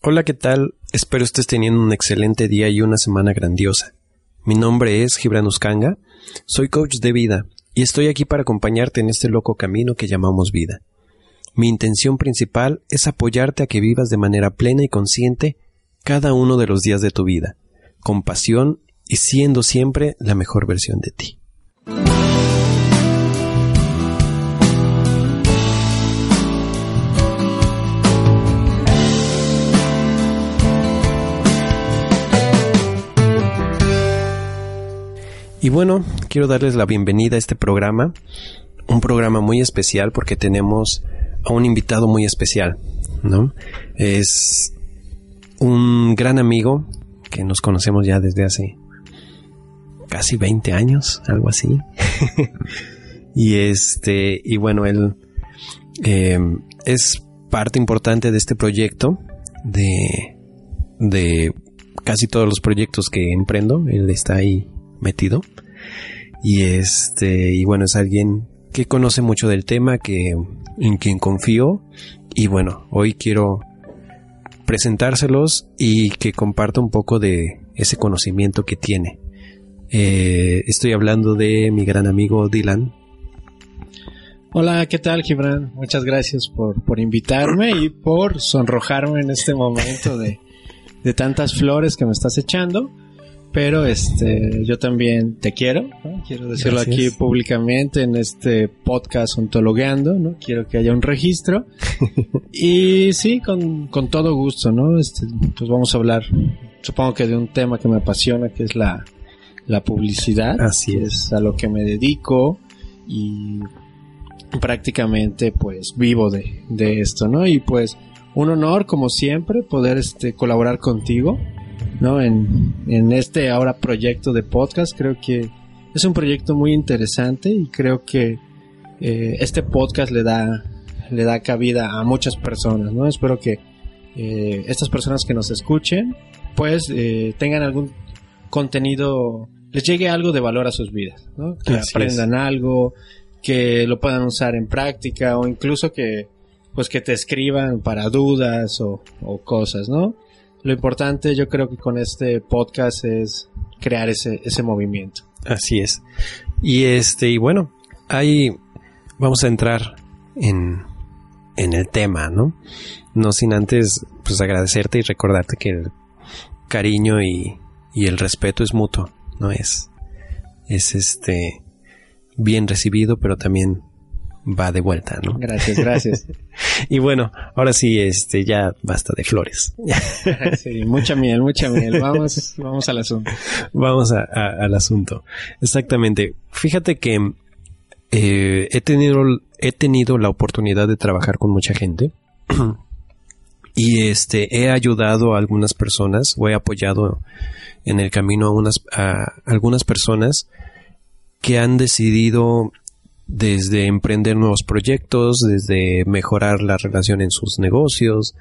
Hola, ¿qué tal? Espero estés teniendo un excelente día y una semana grandiosa. Mi nombre es Gibran Uskanga, soy coach de vida y estoy aquí para acompañarte en este loco camino que llamamos vida. Mi intención principal es apoyarte a que vivas de manera plena y consciente cada uno de los días de tu vida, con pasión y siendo siempre la mejor versión de ti. Y bueno, quiero darles la bienvenida a este programa, un programa muy especial porque tenemos a un invitado muy especial, ¿no? Es un gran amigo que nos conocemos ya desde hace casi 20 años, algo así. y este, y bueno, él eh, es parte importante de este proyecto, de, de casi todos los proyectos que emprendo, él está ahí metido. Y este, y bueno, es alguien que conoce mucho del tema, que, en quien confío. Y bueno, hoy quiero presentárselos y que comparta un poco de ese conocimiento que tiene. Eh, estoy hablando de mi gran amigo Dylan. Hola, ¿qué tal, Gibran? Muchas gracias por, por invitarme y por sonrojarme en este momento de, de tantas flores que me estás echando. Pero este, yo también te quiero, quiero decirlo aquí públicamente en este podcast ontologueando, ¿no? Quiero que haya un registro. y sí, con, con, todo gusto, ¿no? Este, pues vamos a hablar, supongo que de un tema que me apasiona, que es la, la publicidad. Así es. a lo que me dedico y prácticamente pues vivo de, de esto, ¿no? Y pues un honor, como siempre, poder este, colaborar contigo ¿no? En, en este ahora proyecto de podcast. Creo que es un proyecto muy interesante y creo que eh, este podcast le da, le da cabida a muchas personas, ¿no? Espero que eh, estas personas que nos escuchen, pues eh, tengan algún contenido, les llegue algo de valor a sus vidas, ¿no? Que aprendan algo, que lo puedan usar en práctica o incluso que pues que te escriban para dudas o, o cosas, ¿no? Lo importante yo creo que con este podcast es crear ese, ese movimiento. Así es. Y este, y bueno, ahí vamos a entrar en, en el tema, ¿no? No sin antes, pues agradecerte y recordarte que el cariño y, y el respeto es mutuo, ¿no? Es, es este, bien recibido, pero también va de vuelta, ¿no? Gracias, gracias. y bueno, ahora sí, este, ya basta de flores. sí, mucha miel, mucha miel. Vamos, vamos al asunto. Vamos al asunto. Exactamente. Fíjate que eh, he tenido, he tenido la oportunidad de trabajar con mucha gente. y este, he ayudado a algunas personas, o he apoyado en el camino a unas, a algunas personas que han decidido desde emprender nuevos proyectos, desde mejorar la relación en sus negocios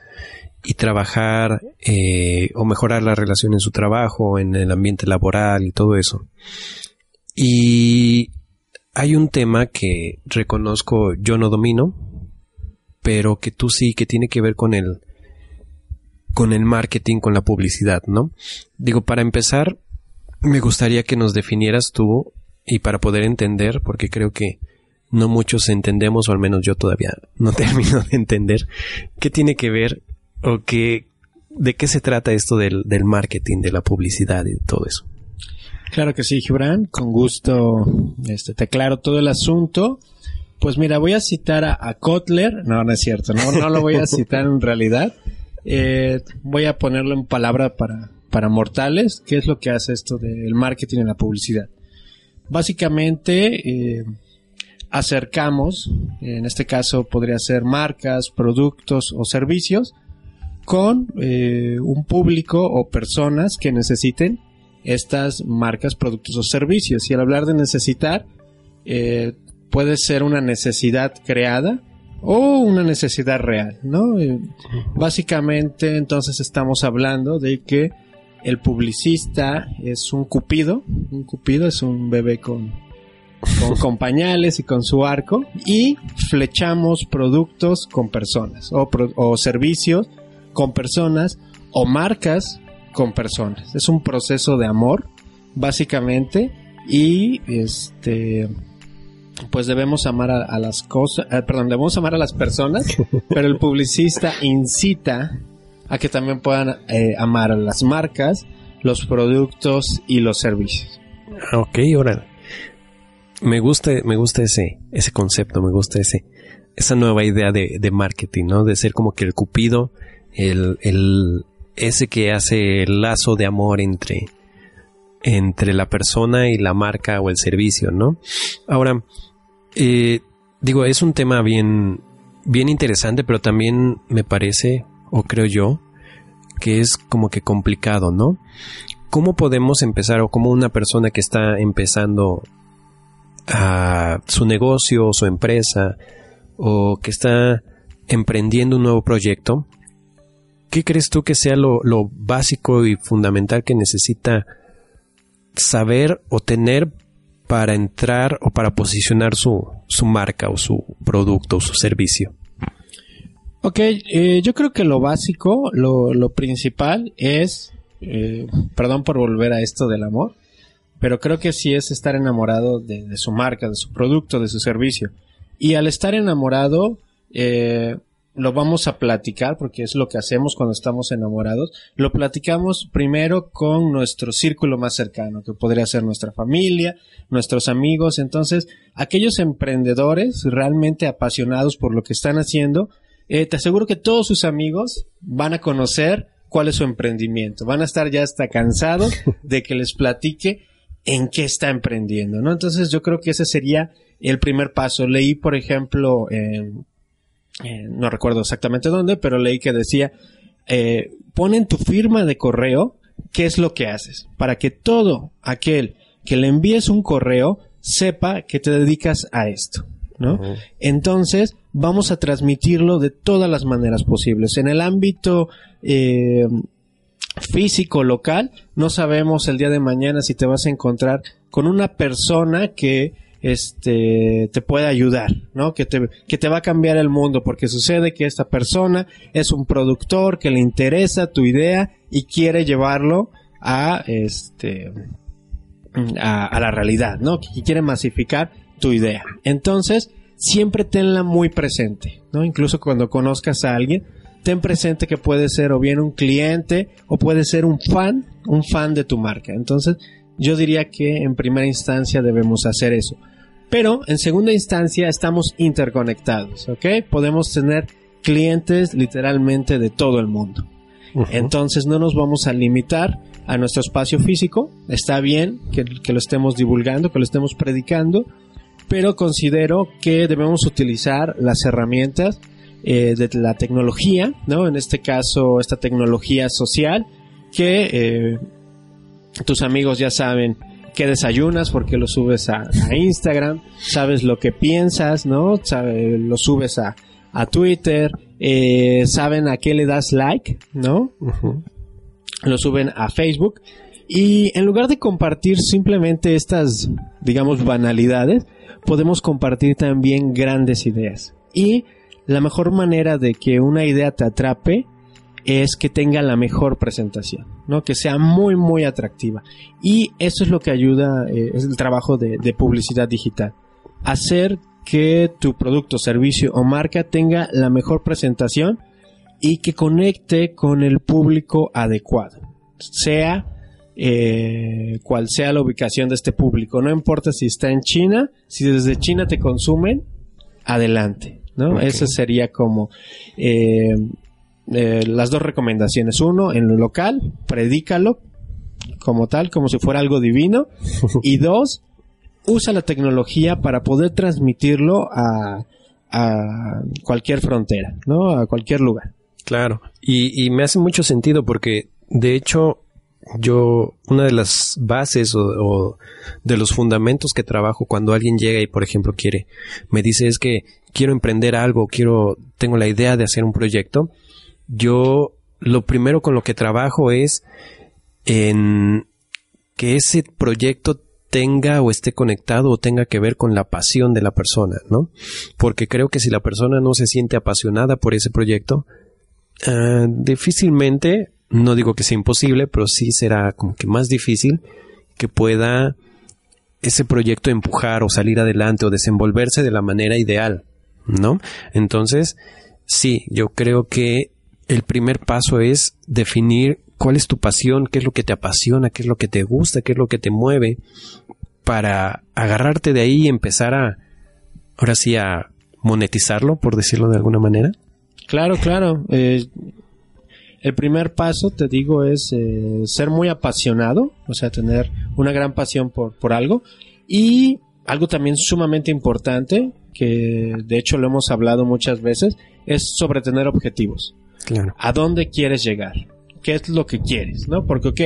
y trabajar eh, o mejorar la relación en su trabajo, en el ambiente laboral y todo eso. Y hay un tema que reconozco yo no domino, pero que tú sí, que tiene que ver con el con el marketing, con la publicidad, ¿no? Digo, para empezar, me gustaría que nos definieras tú y para poder entender, porque creo que no muchos entendemos, o al menos yo todavía no termino de entender, qué tiene que ver o qué, de qué se trata esto del, del marketing, de la publicidad y todo eso. Claro que sí, Gibran, con gusto este, te aclaro todo el asunto. Pues mira, voy a citar a, Kotler, no, no es cierto, no, no lo voy a citar en realidad. Eh, voy a ponerlo en palabra para, para mortales, qué es lo que hace esto del marketing en la publicidad. Básicamente, eh, acercamos, en este caso podría ser marcas, productos o servicios, con eh, un público o personas que necesiten estas marcas, productos o servicios. Y al hablar de necesitar, eh, puede ser una necesidad creada o una necesidad real, ¿no? Eh, básicamente, entonces estamos hablando de que el publicista es un cupido, un cupido es un bebé con con, pañales y con su arco y flechamos productos con personas o, o servicios con personas o marcas con personas. Es un proceso de amor, básicamente, y este pues debemos amar a, las cosas, eh, perdón, debemos amar a las personas, pero el publicista incita a que también puedan eh, amar a las marcas, los productos y los servicios. Ok, ahora me gusta, me gusta ese, ese concepto, me gusta ese, esa nueva idea de, de marketing, ¿no? De ser como que el cupido, el, el, ese que hace el lazo de amor entre, entre la persona y la marca o el servicio, ¿no? Ahora, eh, digo, es un tema bien, bien interesante, pero también me parece, o creo yo, que es como que complicado, ¿no? ¿Cómo podemos empezar o cómo una persona que está empezando a su negocio o su empresa o que está emprendiendo un nuevo proyecto, ¿qué crees tú que sea lo, básico y fundamental que necesita saber o tener para entrar o para posicionar su, su marca o su producto o su servicio? Ok, eh, yo creo que lo básico, lo, lo principal es, eh, perdón por volver a esto del amor, pero creo que sí es estar enamorado de, su marca, de su producto, de su servicio. Y al estar enamorado, eh, lo vamos a platicar, porque es lo que hacemos cuando estamos enamorados. Lo platicamos primero con nuestro círculo más cercano, que podría ser nuestra familia, nuestros amigos. Entonces, aquellos emprendedores realmente apasionados por lo que están haciendo, eh, te aseguro que todos sus amigos van a conocer cuál es su emprendimiento. Van a estar ya hasta cansados de que les platique en qué está emprendiendo, ¿no? Entonces yo creo que ese sería el primer paso. Leí, por ejemplo, no recuerdo exactamente dónde, pero leí que decía, eh, pon en tu firma de correo qué es lo que haces, para que todo aquel que le envíes un correo sepa que te dedicas a esto, ¿no? Entonces, vamos a transmitirlo de todas las maneras posibles. En el ámbito eh, físico local, no sabemos el día de mañana si te vas a encontrar con una persona que este te puede ayudar, ¿no? Que te, que te va a cambiar el mundo, porque sucede que esta persona es un productor que le interesa tu idea y quiere llevarlo a este a, la realidad, ¿no? Y quiere masificar tu idea. Entonces, siempre tenla muy presente, ¿no? Incluso cuando conozcas a alguien, ten presente que puede ser o bien un cliente o puede ser un fan, un fan de tu marca. Entonces, yo diría que en primera instancia debemos hacer eso. Pero en segunda instancia estamos interconectados, ¿ok? Podemos tener clientes literalmente de todo el mundo. Entonces no nos vamos a limitar a nuestro espacio físico. Está bien que, que, lo estemos divulgando, que lo estemos predicando, pero considero que debemos utilizar las herramientas eh, de la tecnología, ¿no? En este caso, esta tecnología social que eh, tus amigos ya saben que desayunas porque lo subes a, Instagram, sabes lo que piensas, ¿no? lo subes a, Twitter, eh, saben a qué le das like, ¿no? Lo suben a Facebook. Y en lugar de compartir simplemente estas, digamos, banalidades, podemos compartir también grandes ideas. Y la mejor manera de que una idea te atrape es que tenga la mejor presentación, ¿no? Que sea muy, muy atractiva. Y eso es lo que ayuda, eh, es el trabajo de, publicidad digital. Hacer que tu producto, servicio o marca tenga la mejor presentación y que conecte con el público adecuado. Sea eh, cual sea la ubicación de este público. No importa si está en China, si desde China te consumen, adelante. ¿No? Esa sería como eh, eh, las dos recomendaciones. Uno, en lo local, predícalo como tal, como si fuera algo divino. y dos, usa la tecnología para poder transmitirlo a, a cualquier frontera, ¿no? A cualquier lugar. Claro. Y, y me hace mucho sentido porque, de hecho, yo, una de las bases o, de los fundamentos que trabajo cuando alguien llega y, por ejemplo, quiere, me dice es que quiero emprender algo, quiero, tengo la idea de hacer un proyecto, yo lo primero con lo que trabajo es en que ese proyecto tenga o esté conectado o tenga que ver con la pasión de la persona, ¿no? Porque creo que si la persona no se siente apasionada por ese proyecto, ah, difícilmente, no digo que sea imposible, pero sí será como que más difícil que pueda ese proyecto empujar o salir adelante o desenvolverse de la manera ideal, ¿no? Entonces, sí, yo creo que el primer paso es definir cuál es tu pasión, qué es lo que te apasiona, qué es lo que te gusta, qué es lo que te mueve, para agarrarte de ahí y empezar a, ahora sí, a monetizarlo, por decirlo de alguna manera. Claro, claro. Eh, el primer paso, te digo, es eh, ser muy apasionado, o sea, tener una gran pasión por, por algo. Y algo también sumamente importante, que de hecho lo hemos hablado muchas veces, es sobre tener objetivos. Claro. ¿A dónde quieres llegar? ¿Qué es lo que quieres? ¿No? Porque, ok,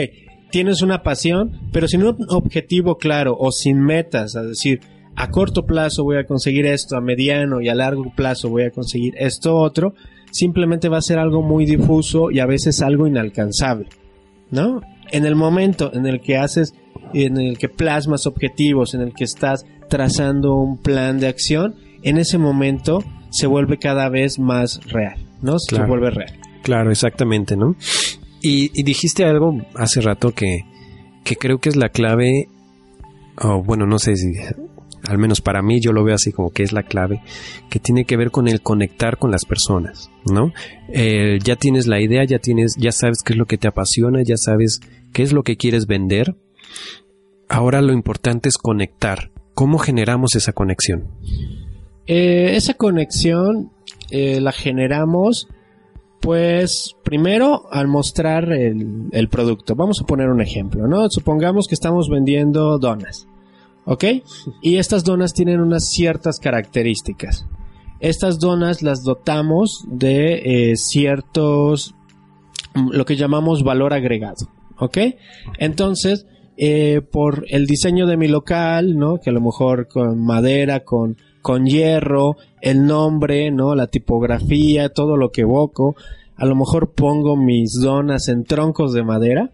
tienes una pasión, pero sin un objetivo claro o sin metas, es decir, a corto plazo voy a conseguir esto, a mediano y a largo plazo voy a conseguir esto otro, simplemente va a ser algo muy difuso y a veces algo inalcanzable, ¿no? En el momento en el que haces, en el que plasmas objetivos, en el que estás trazando un plan de acción, en ese momento se vuelve cada vez más real, ¿no? Se vuelve real. Claro, exactamente, ¿no? Y, dijiste algo hace rato que, que creo que es la clave, o bueno, no sé si, al menos para mí yo lo veo así como que es la clave, que tiene que ver con el conectar con las personas, ¿no? Eh, ya tienes la idea, ya tienes, ya sabes qué es lo que te apasiona, ya sabes qué es lo que quieres vender. Ahora lo importante es conectar. ¿Cómo generamos esa conexión? Eh, esa conexión eh, la generamos pues primero al mostrar el, producto. Vamos a poner un ejemplo, ¿no? Supongamos que estamos vendiendo donas. ¿Ok? Y estas donas tienen unas ciertas características. Estas donas las dotamos de eh, ciertos, lo que llamamos valor agregado. ¿Ok? Entonces, eh, por el diseño de mi local, ¿no? Que a lo mejor con madera, con con hierro, el nombre, ¿no? La tipografía, todo lo que evoco. A lo mejor pongo mis donas en troncos de madera.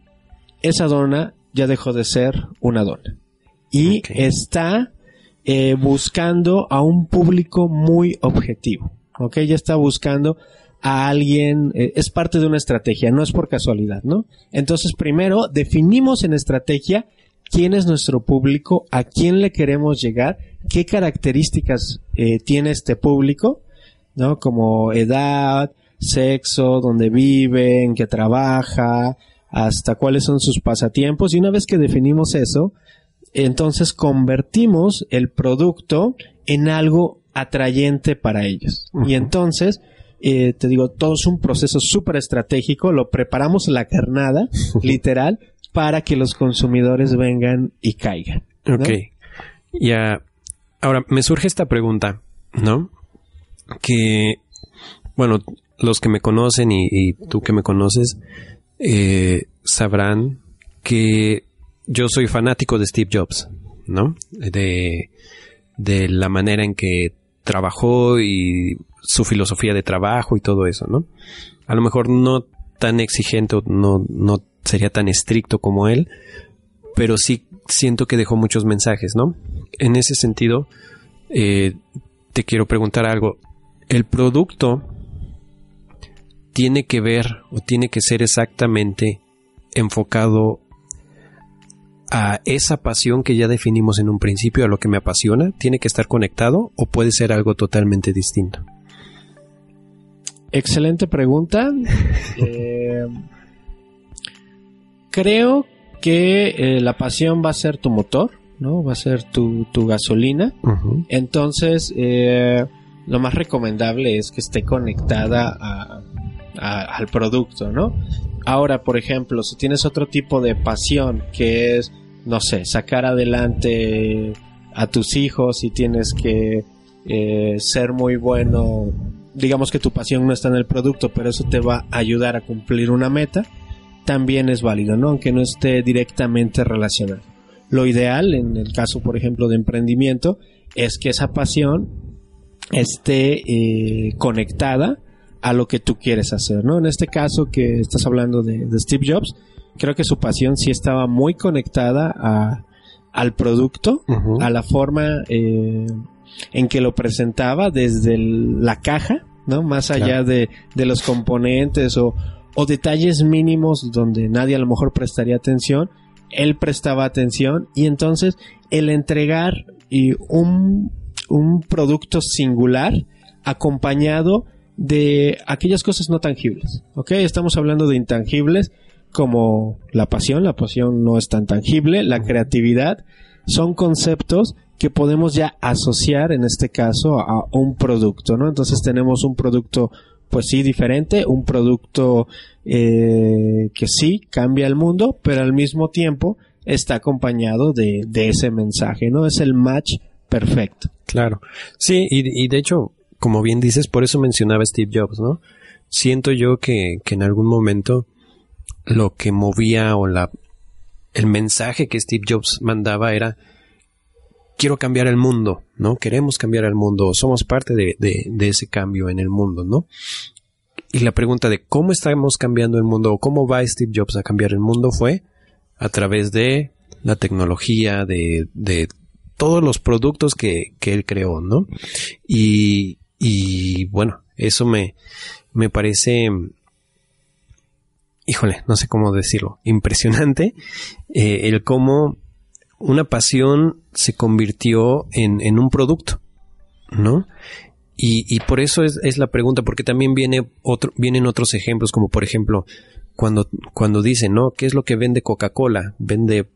Esa dona ya dejó de ser una dona. Y está eh, buscando a un público muy objetivo. ¿Ok? Ya está buscando a alguien, eh, es parte de una estrategia, no es por casualidad, ¿no? Entonces, primero, definimos en estrategia quién es nuestro público, a quién le queremos llegar, qué características eh, tiene este público, ¿no? Como edad, sexo, dónde vive, en qué trabaja, hasta cuáles son sus pasatiempos. Y una vez que definimos eso, entonces convertimos el producto en algo atrayente para ellos. Y entonces, eh, te digo, todo es un proceso súper estratégico, lo preparamos la carnada, literal, para que los consumidores vengan y caigan. Ok. Ya. Ahora, me surge esta pregunta, ¿no? Que, bueno, los que me conocen y, tú que me conoces, eh, sabrán que yo soy fanático de Steve Jobs, ¿no? De, de la manera en que trabajó y su filosofía de trabajo y todo eso, ¿no? A lo mejor no tan exigente, no, no sería tan estricto como él, pero sí siento que dejó muchos mensajes, ¿no? En ese sentido, eh, te quiero preguntar algo. ¿El producto tiene que ver o tiene que ser exactamente enfocado a esa pasión que ya definimos en un principio, a lo que me apasiona? ¿Tiene que estar conectado o puede ser algo totalmente distinto? Excelente pregunta. eh, creo que eh, la pasión va a ser tu motor, ¿no? Va a ser tu, gasolina. Entonces, eh, lo más recomendable es que esté conectada al producto, ¿no? Ahora, por ejemplo, si tienes otro tipo de pasión que es, no sé, sacar adelante a tus hijos y tienes que eh, ser muy bueno, digamos que tu pasión no está en el producto, pero eso te va a ayudar a cumplir una meta también es válido, ¿no? Aunque no esté directamente relacionado. Lo ideal, en el caso, por ejemplo, de emprendimiento, es que esa pasión esté eh, conectada a lo que tú quieres hacer, ¿no? En este caso que estás hablando de, Steve Jobs, creo que su pasión sí estaba muy conectada a, al producto, a la forma eh, en que lo presentaba desde la caja, ¿no? Más allá de, de, los componentes o, o detalles mínimos donde nadie a lo mejor prestaría atención, él prestaba atención y entonces el entregar y un, un producto singular acompañado de aquellas cosas no tangibles. ¿Ok? Estamos hablando de intangibles como la pasión, la pasión no es tan tangible, la creatividad, son conceptos que podemos ya asociar en este caso a un producto, ¿no? Entonces tenemos un producto pues sí diferente, un producto eh, que sí cambia el mundo, pero al mismo tiempo está acompañado de, ese mensaje, ¿no? Es el match perfecto. Claro. Sí, y, de hecho, como bien dices, por eso mencionaba Steve Jobs, ¿no? Siento yo que, en algún momento lo que movía o el mensaje que Steve Jobs mandaba era quiero cambiar el mundo, ¿no? Queremos cambiar el mundo, somos parte de, ese cambio en el mundo, ¿no? Y la pregunta de cómo estamos cambiando el mundo o cómo va Steve Jobs a cambiar el mundo fue a través de la tecnología, de, todos los productos que, que él creó, ¿no? Y, y bueno, eso me, me parece, híjole, no sé cómo decirlo, impresionante eh, el cómo una pasión se convirtió en, en un producto, ¿no? Y, y por eso es, es, la pregunta, porque también viene otro, vienen otros ejemplos, como por ejemplo, cuando, cuando dicen, ¿no? ¿Qué es lo que vende Coca-Cola? ¿Vende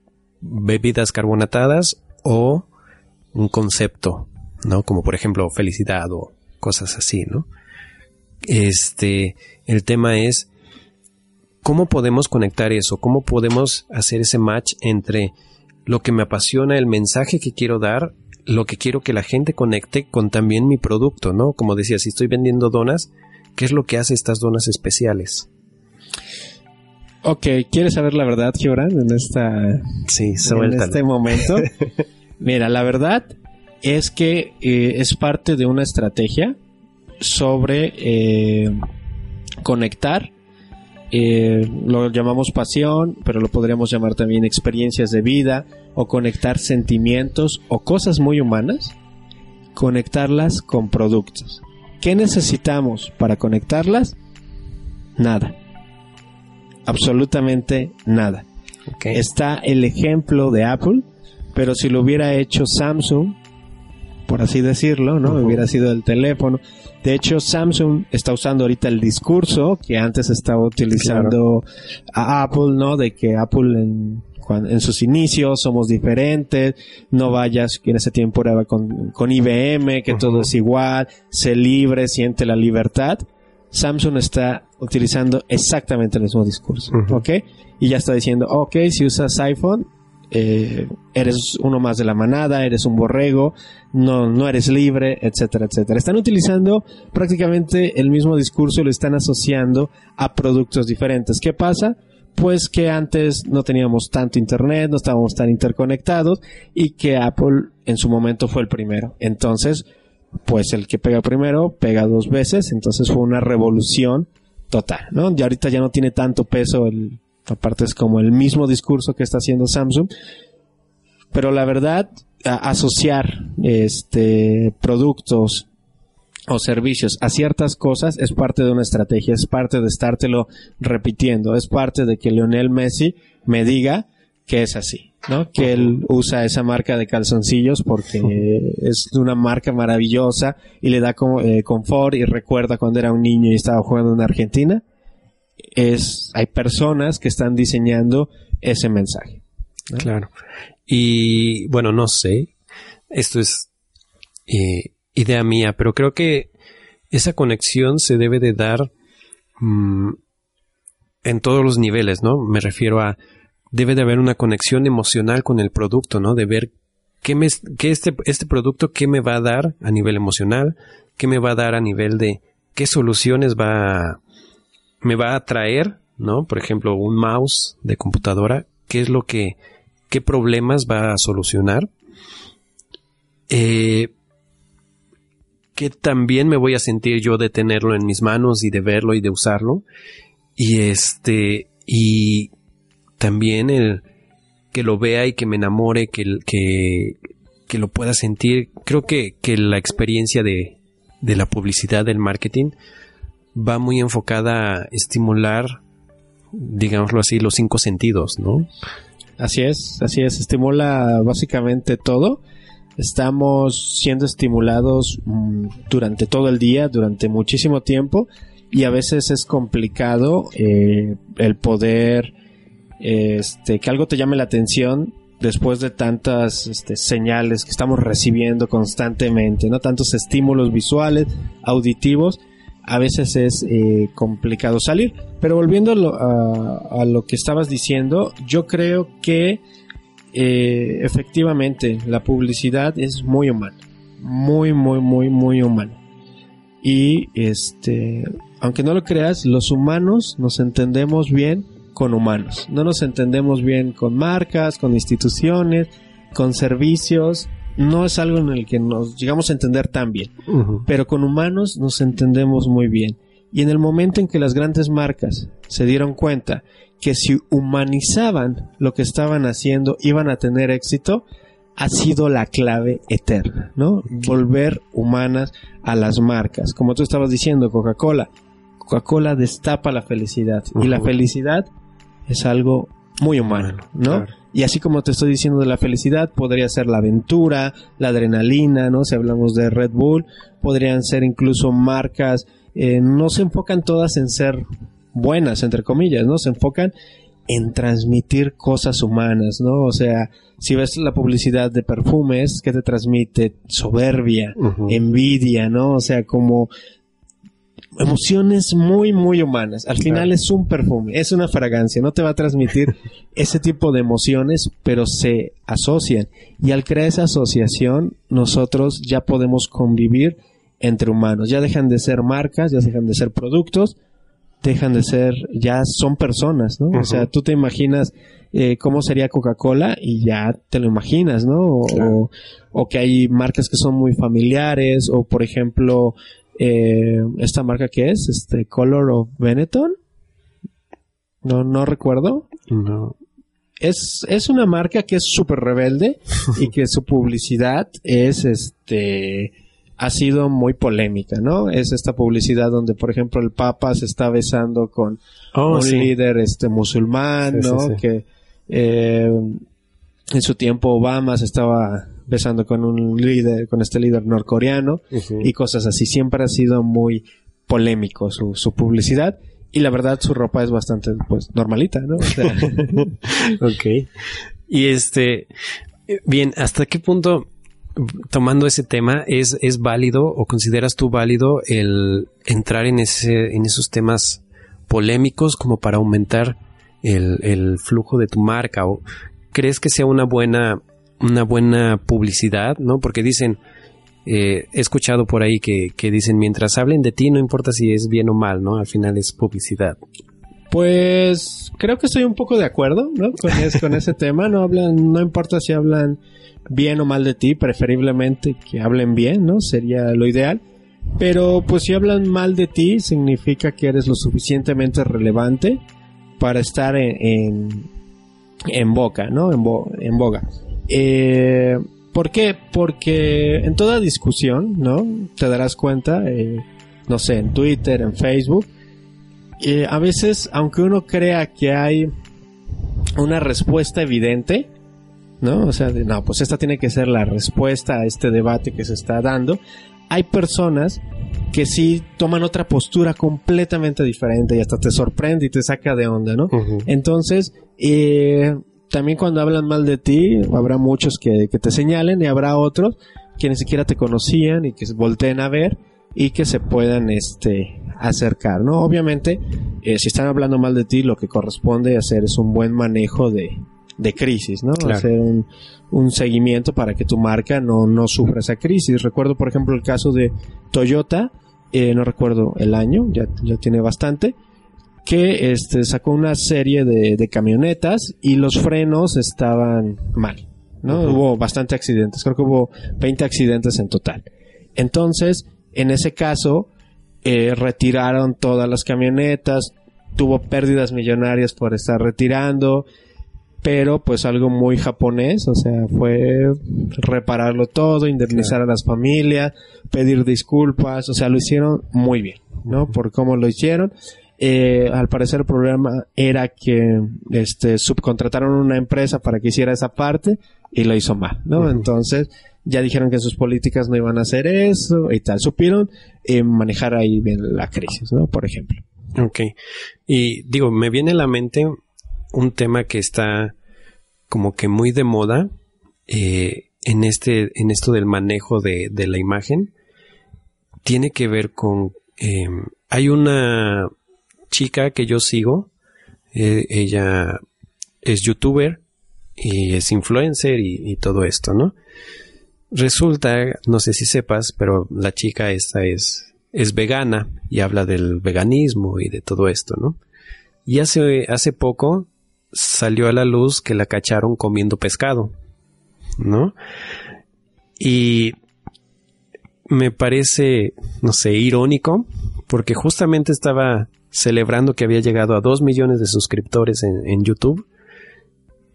bebidas carbonatadas o un concepto, ¿no? Como por ejemplo felicidad o cosas así, ¿no? Este, el tema es cómo podemos conectar eso, cómo podemos hacer ese match entre lo que me apasiona, el mensaje que quiero dar, lo que quiero que la gente conecte con también mi producto, ¿no? Como decía, si estoy vendiendo donas, ¿qué es lo que hace estas donas especiales? Ok, ¿quieres saber la verdad, Gibran, en esta sí, en este momento? Mira, la verdad es que eh, es parte de una estrategia sobre eh, conectar eh, lo llamamos pasión, pero lo podríamos llamar también experiencias de vida o conectar sentimientos o cosas muy humanas, conectarlas con productos. ¿Qué necesitamos para conectarlas? Nada. Absolutamente nada. Está el ejemplo de Apple, pero si lo hubiera hecho Samsung, por así decirlo, ¿no? Hubiera sido el teléfono. De hecho, Samsung está usando ahorita el discurso que antes estaba utilizando a Apple, ¿no? De que Apple en, en sus inicios somos diferentes, no vayas, en ese tiempo era con, con IBM, que todo es igual, sé libre, siente la libertad. Samsung está utilizando exactamente el mismo discurso, ¿ok? Y ya está diciendo, ok, si usas iPhone, eh, eres uno más de la manada, eres un borrego, no, no eres libre, etcétera, etcétera. Están utilizando prácticamente el mismo discurso y lo están asociando a productos diferentes. ¿Qué pasa? Pues que antes no teníamos tanto internet, no estábamos tan interconectados y que Apple en su momento fue el primero. Entonces, pues el que pega primero pega dos veces, entonces fue una revolución total, ¿no? Y ahorita ya no tiene tanto peso el, aparte es como el mismo discurso que está haciendo Samsung, pero la verdad, asociar este productos o servicios a ciertas cosas es parte de una estrategia, es parte de estártelo repitiendo, es parte de que Lionel Messi me diga que es así, ¿no? Que él usa esa marca de calzoncillos porque es una marca maravillosa y le da eh, confort y recuerda cuando era un niño y estaba jugando en Argentina. Es, hay personas que están diseñando ese mensaje. Claro. Y bueno, no sé, esto es eh, idea mía, pero creo que esa conexión se debe de dar mm, en todos los niveles, ¿no? Me refiero a, debe de haber una conexión emocional con el producto, ¿no? De ver qué, me, qué este, este producto, qué me va a dar a nivel emocional, qué me va a dar a nivel de qué soluciones va me va a traer, ¿no? Por ejemplo, un mouse de computadora, qué es lo que, qué problemas va a solucionar. Eh, que también me voy a sentir yo de tenerlo en mis manos y de verlo y de usarlo. Y este, y también el, que lo vea y que me enamore, que, que, que lo pueda sentir. Creo que, que la experiencia de, de la publicidad, del marketing, va muy enfocada a estimular, digámoslo así, los cinco sentidos, ¿no? Así es, así es, estimula básicamente todo. Estamos siendo estimulados mm, durante todo el día, durante muchísimo tiempo, y a veces es complicado eh, el poder este, que algo te llame la atención después de tantas este, señales que estamos recibiendo constantemente, no tantos estímulos visuales, auditivos, a veces es eh, complicado salir. Pero volviendo a lo, que estabas diciendo, yo creo que eh, efectivamente la publicidad es muy humana, muy, muy, muy, muy humana. Y este, aunque no lo creas, los humanos nos entendemos bien con humanos. No nos entendemos bien con marcas, con instituciones, con servicios. No es algo en el que nos llegamos a entender tan bien. Pero con humanos nos entendemos muy bien. Y en el momento en que las grandes marcas se dieron cuenta que si humanizaban lo que estaban haciendo iban a tener éxito, ha sido la clave eterna, ¿no? Volver humanas a las marcas. Como tú estabas diciendo, Coca-Cola. Coca-Cola destapa la felicidad. Y la felicidad es algo muy humano, ¿no? Y así como te estoy diciendo de la felicidad, podría ser la aventura, la adrenalina, ¿no? Si hablamos de Red Bull, podrían ser incluso marcas, eh, no se enfocan todas en ser buenas, entre comillas, ¿no? Se enfocan en transmitir cosas humanas, ¿no? O sea, si ves la publicidad de perfumes, que te transmite? Soberbia, envidia, ¿no? O sea, como emociones muy, muy humanas. Al final es un perfume, es una fragancia, no te va a transmitir ese tipo de emociones, pero se asocian. Y al crear esa asociación, nosotros ya podemos convivir entre humanos. Ya dejan de ser marcas, ya dejan de ser productos, dejan de ser, ya son personas, ¿no? O sea, tú te imaginas eh, cómo sería Coca-Cola y ya te lo imaginas, ¿no? O, o, que hay marcas que son muy familiares, o por ejemplo, eh, esta marca que es, este Color of Benetton. No, no recuerdo. No. Es, es una marca que es súper rebelde y que su publicidad es este ha sido muy polémica, ¿no? Es esta publicidad donde, por ejemplo, el Papa se está besando con oh, un líder este musulmán, ¿no? que eh, en su tiempo Obama se estaba besando con un líder, con este líder norcoreano y cosas así. Siempre ha sido muy polémico su, su publicidad y la verdad su ropa es bastante pues normalita, ¿no? ok. Y este, bien, ¿hasta qué punto, tomando ese tema, es, es válido o consideras tú válido el entrar en ese, en esos temas polémicos como para aumentar el, el flujo de tu marca o crees que sea una buena una buena publicidad, ¿no? Porque dicen, eh, he escuchado por ahí que, que, dicen, mientras hablen de ti, no importa si es bien o mal, ¿no? Al final es publicidad. Pues creo que estoy un poco de acuerdo, ¿no? Con, con ese tema, no hablan, no importa si hablan bien o mal de ti, preferiblemente que hablen bien, ¿no? Sería lo ideal. Pero pues si hablan mal de ti, significa que eres lo suficientemente relevante para estar en, en, boca, ¿no? En, en boga. Eh, ¿Por qué? Porque en toda discusión, ¿no? Te darás cuenta, eh, no sé, en Twitter, en Facebook, eh, a veces, aunque uno crea que hay una respuesta evidente, ¿no? O sea, no, pues esta tiene que ser la respuesta a este debate que se está dando. Hay personas que sí toman otra postura completamente diferente y hasta te sorprende y te saca de onda, ¿no? Entonces, eh, también cuando hablan mal de ti, habrá muchos que, te señalen y habrá otros que ni siquiera te conocían y que se volteen a ver y que se puedan este acercar, ¿no? Obviamente, eh, si están hablando mal de ti, lo que corresponde hacer es un buen manejo de, de crisis, ¿no? Hacer un, un, seguimiento para que tu marca no, no sufra esa crisis. Recuerdo, por ejemplo, el caso de Toyota, eh, no recuerdo el año, ya, ya tiene bastante, que este, sacó una serie de, camionetas y los frenos estaban mal. ¿no? Hubo bastante accidentes, creo que hubo 20 accidentes en total. Entonces, en ese caso, eh, retiraron todas las camionetas, tuvo pérdidas millonarias por estar retirando. pero pues algo muy japonés, o sea, fue repararlo todo, indemnizar a las familias, pedir disculpas, o sea, lo hicieron muy bien, ¿no? Por cómo lo hicieron. Eh, al parecer el problema era que este subcontrataron una empresa para que hiciera esa parte y lo hizo mal, ¿no? Entonces ya dijeron que sus políticas no iban a hacer eso y tal. Supieron eh, manejar ahí bien la crisis, ¿no? Por ejemplo. Ok. Y digo, me viene a la mente un tema que está como que muy de moda eh, en este, en esto del manejo de, de la imagen. Tiene que ver con eh, hay una chica que yo sigo. eh, ella es youtuber y es influencer y, y todo esto, ¿no? Resulta, no sé si sepas, pero la chica esta es, es vegana y habla del veganismo y de todo esto, ¿no? Y hace, hace poco salió a la luz que la cacharon comiendo pescado, ¿no? Y me parece, no sé, irónico, porque justamente estaba celebrando que había llegado a 2 millones de suscriptores en, YouTube.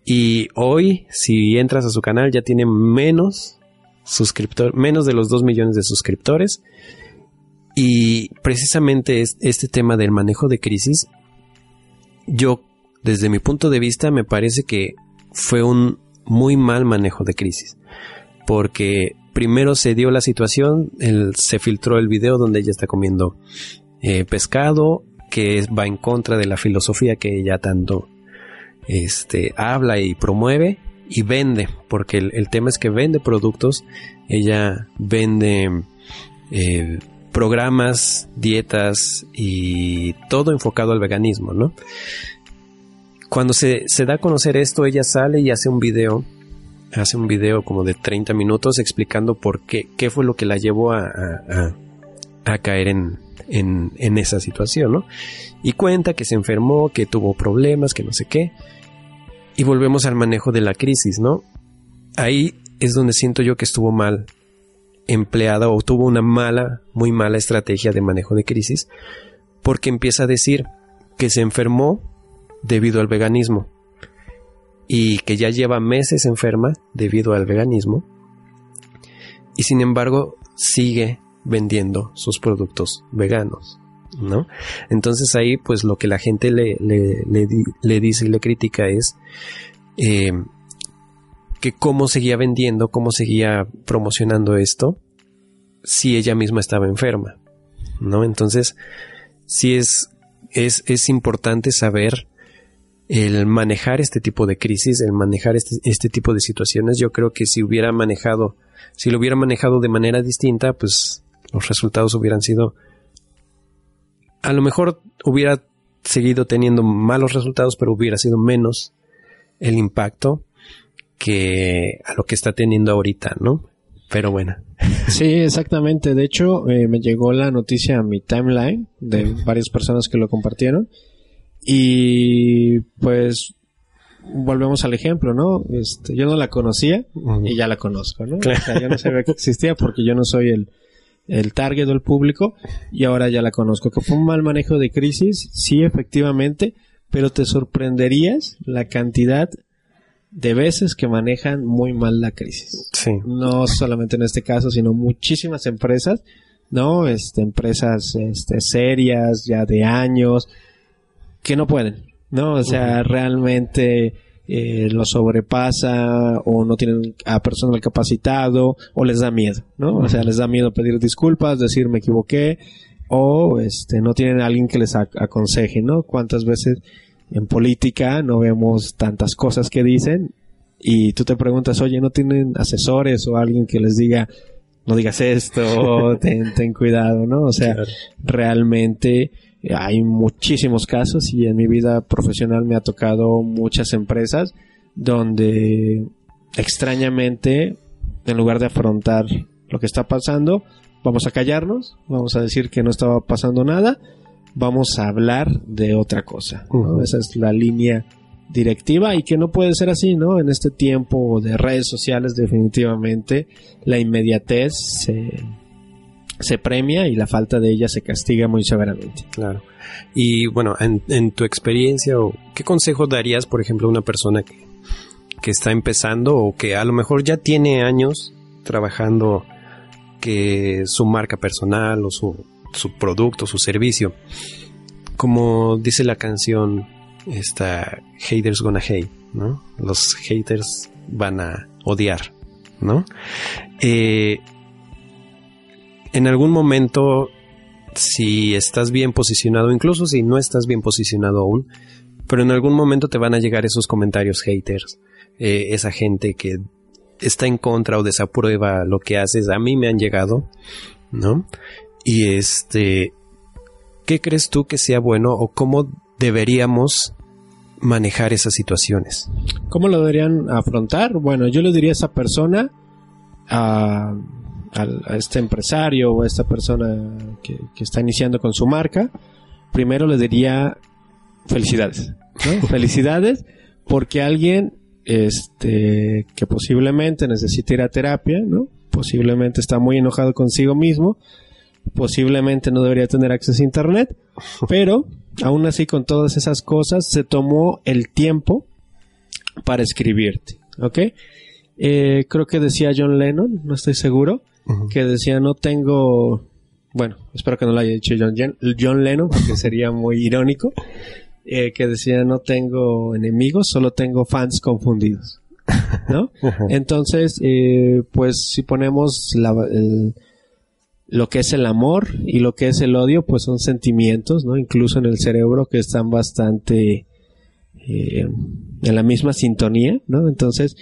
Y hoy, si entras a su canal, ya tiene menos suscriptores, menos de los 2 millones de suscriptores. Y precisamente es, este tema del manejo de crisis, yo, desde mi punto de vista, me parece que fue un muy mal manejo de crisis. Porque primero se dio la situación, se filtró el video donde ella está comiendo eh, pescado, que va en contra de la filosofía que ella tanto este, habla y promueve y vende, porque el, el tema es que vende productos, ella vende eh, programas, dietas y todo enfocado al veganismo, ¿no? Cuando se, se da a conocer esto, ella sale y hace un video, hace un video como de 30 minutos explicando por qué, qué fue lo que la llevó a- a caer en, en, esa situación, ¿no? Y cuenta que se enfermó, que tuvo problemas, que no sé qué. Y volvemos al manejo de la crisis, ¿no? Ahí es donde siento yo que estuvo mal empleada o tuvo una mala, muy mala estrategia de manejo de crisis, porque empieza a decir que se enfermó debido al veganismo y que ya lleva meses enferma debido al veganismo y sin embargo sigue vendiendo sus productos veganos, ¿no? Entonces ahí pues lo que la gente le, le, le di- le dice y le critica es eh, que cómo seguía vendiendo, cómo seguía promocionando esto si ella misma estaba enferma, ¿no? Entonces sí es, es, es importante saber el manejar este tipo de crisis, el manejar este, este tipo de situaciones. Yo creo que si hubiera manejado, si lo hubiera manejado de manera distinta, pues los resultados hubieran sido, a lo mejor hubiera seguido teniendo malos resultados, pero hubiera sido menos el impacto que a lo que está teniendo ahorita, ¿no? Pero bueno. Sí, exactamente. De hecho, eh, me llegó la noticia a mi timeline de varias personas que lo compartieron. Y pues volvemos al ejemplo, ¿no? Este, yo no la conocía y ya la conozco, ¿no? Claro. O sea, yo no sabía que existía porque yo no soy el, el target o el público y ahora ya la conozco. Que fue un mal manejo de crisis, sí, efectivamente, pero te sorprenderías la cantidad de veces que manejan muy mal la crisis Sí. no solamente en este caso, sino muchísimas empresas, ¿no? Este, empresas este, serias, ya de años, que no pueden, ¿no? O sea, realmente eh, lo sobrepasa o no tienen a personal capacitado o les da miedo, ¿no? O sea, les da miedo pedir disculpas, decir me equivoqué o este no tienen a alguien que les ac- aconseje, ¿no? ¿Cuántas veces en política no vemos tantas cosas que dicen y tú te preguntas, oye, ¿no tienen asesores o alguien que les diga, no digas esto, ten, ten cuidado, ¿no? O sea, Claro. realmente hay muchísimos casos y en mi vida profesional me ha tocado muchas empresas donde extrañamente, en lugar de afrontar lo que está pasando, vamos a callarnos, vamos a decir que no estaba pasando nada, vamos a hablar de otra cosa. Esa es la línea directiva y que no puede ser así, ¿no? En este tiempo de redes sociales definitivamente la inmediatez se, se premia y la falta de ella se castiga muy severamente. Claro. Y bueno, en, tu experiencia, ¿qué consejo darías, por ejemplo, a una persona que, está empezando o que a lo mejor ya tiene años trabajando que su marca personal o su, su producto, su servicio? Como dice la canción, esta haters gonna hate, ¿no? Los haters van a odiar, ¿no? Eh, en algún momento, si estás bien posicionado, incluso si no estás bien posicionado aún, pero en algún momento te van a llegar esos comentarios haters, eh, esa gente que está en contra o desaprueba lo que haces, a mí me han llegado, ¿no? Y este, ¿qué crees tú que sea bueno o cómo deberíamos manejar esas situaciones? ¿Cómo lo deberían afrontar? Bueno, yo le diría a esa persona, a, este empresario o a esta persona que, está iniciando con su marca, primero le diría felicidades. felicidades porque alguien este, que posiblemente necesita ir a terapia, ¿no? posiblemente está muy enojado consigo mismo, posiblemente no debería tener acceso a internet, pero aún así con todas esas cosas se tomó el tiempo para escribirte, ¿ok? Eh, creo que decía John Lennon, no estoy seguro, que decía no tengo, bueno, espero que no lo haya dicho John, John Lennon, porque sería muy irónico, eh, que decía no tengo enemigos, solo tengo fans confundidos, ¿no? Entonces, eh, pues si ponemos la, el, lo que es el amor y lo que es el odio, pues son sentimientos, ¿no? Incluso en el cerebro que están bastante eh, en la misma sintonía, ¿no? Entonces,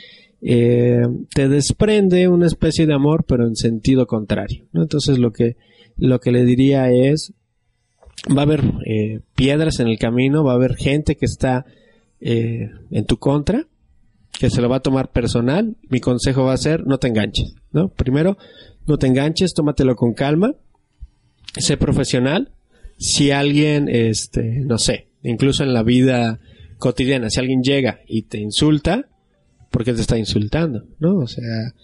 eh, te desprende una especie de amor, pero en sentido contrario. Entonces, lo que, lo que le diría es, va a haber eh, piedras en el camino, va a haber gente que está en tu contra, que se lo va a tomar personal. Mi consejo va a ser, no te enganches, ¿no? Primero, no te enganches, tómatelo con calma, sé profesional. Si alguien, este, no sé, incluso en la vida cotidiana, si alguien llega y te insulta, ¿por qué te está insultando? ¿No? O sea,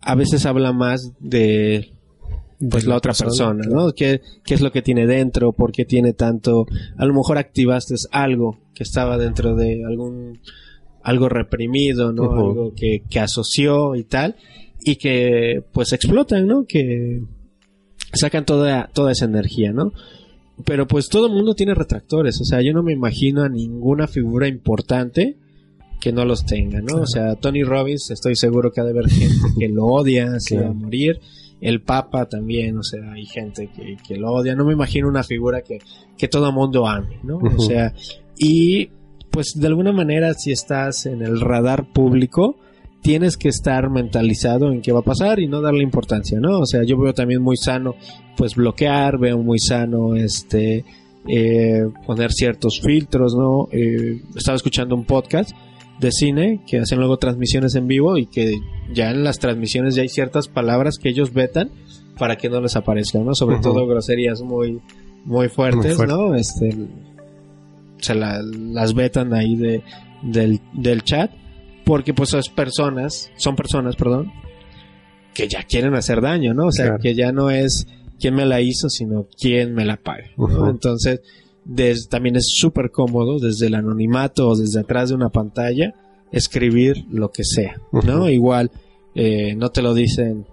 a veces habla más de pues la otra persona, ¿no? ¿Qué, ¿Qué, es lo que tiene dentro? ¿Por qué tiene tanto? A lo mejor activaste algo que estaba dentro de algún algo reprimido, ¿no? Algo que, que asoció y tal y que pues explotan, ¿no? Que sacan toda, toda esa energía, ¿no? Pero pues todo el mundo tiene retractores, o sea, yo no me imagino a ninguna figura importante que no los tenga, ¿no? O sea, Tony Robbins, estoy seguro que ha de haber gente que lo odia, se va a morir. El Papa también, o sea, hay gente que, lo odia. No me imagino una figura que, que todo el mundo ame, ¿no? O sea, y pues de alguna manera si estás en el radar público, tienes que estar mentalizado en qué va a pasar y no darle importancia, ¿no? O sea, yo veo también muy sano, pues bloquear, veo muy sano, este, eh, poner ciertos filtros, ¿no? Eh, estaba escuchando un podcast de cine que hacen luego transmisiones en vivo y que ya en las transmisiones ya hay ciertas palabras que ellos vetan para que no les aparezcan, ¿no? Sobre todo groserías muy, muy fuertes, ¿no? Este, se las vetan ahí de, del, del chat porque pues son personas, son personas, perdón, que ya quieren hacer daño, ¿no? O sea, que ya no es quién me la hizo, sino quién me la paga, Entonces, también es súper cómodo desde el anonimato o desde atrás de una pantalla escribir lo que sea, ¿no? Igual eh, no te lo dicen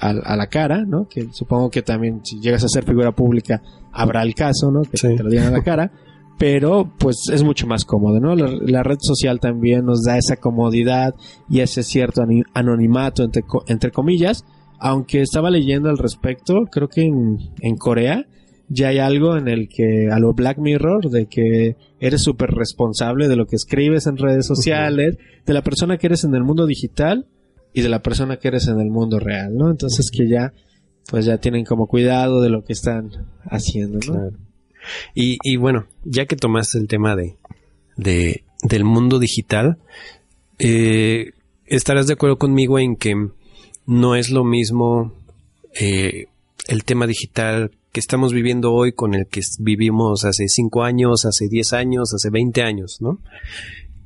a, la cara, ¿no? Que supongo que también si llegas a ser figura pública habrá el caso, ¿no? Que te lo digan a la cara, pero pues es mucho más cómodo, ¿no? La, red social también nos da esa comodidad y ese cierto anonimato, entre, entre comillas, aunque estaba leyendo al respecto, creo que en, en Corea ya hay algo en el que, a lo Black Mirror, de que eres súper responsable de lo que escribes en redes sociales, de la persona que eres en el mundo digital y de la persona que eres en el mundo real, ¿no? Entonces que ya, pues ya tienen como cuidado de lo que están haciendo, ¿no? Y, bueno, ya que tomaste el tema de, de del mundo digital, eh, estarás de acuerdo conmigo en que no es lo mismo eh, el tema digital que estamos viviendo hoy con el que vivimos hace 5 años, hace 10 años, hace 20 años, ¿no?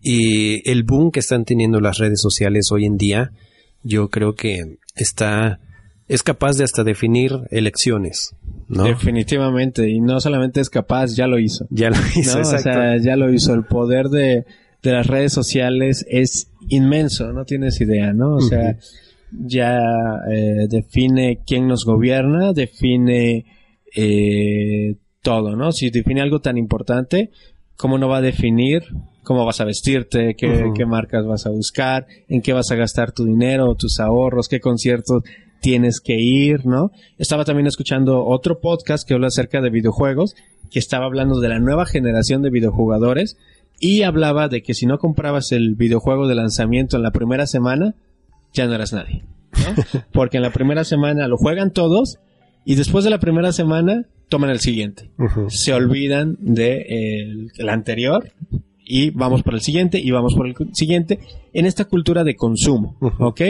Y el boom que están teniendo las redes sociales hoy en día, yo creo que está es capaz de hasta definir elecciones, ¿no? Definitivamente, y no solamente es capaz, ya lo hizo. Ya lo hizo, ¿no? O sea, ya lo hizo. El poder de, de las redes sociales es inmenso, no tienes idea, ¿no? O sea, ya eh, define quién nos gobierna, define eh, todo, ¿no? Si define algo tan importante, ¿cómo no va a definir cómo vas a vestirte, qué, qué marcas vas a buscar, en qué vas a gastar tu dinero, tus ahorros, qué conciertos tienes que ir, ¿no? Estaba también escuchando otro podcast que habla acerca de videojuegos, que estaba hablando de la nueva generación de videojugadores y hablaba de que si no comprabas el videojuego de lanzamiento en la primera semana, ya no eras nadie, ¿no? Porque en la primera semana lo juegan todos y después de la primera semana toman el siguiente. Se olvidan de el, anterior y vamos por el siguiente y vamos por el siguiente en esta cultura de consumo, ¿ok?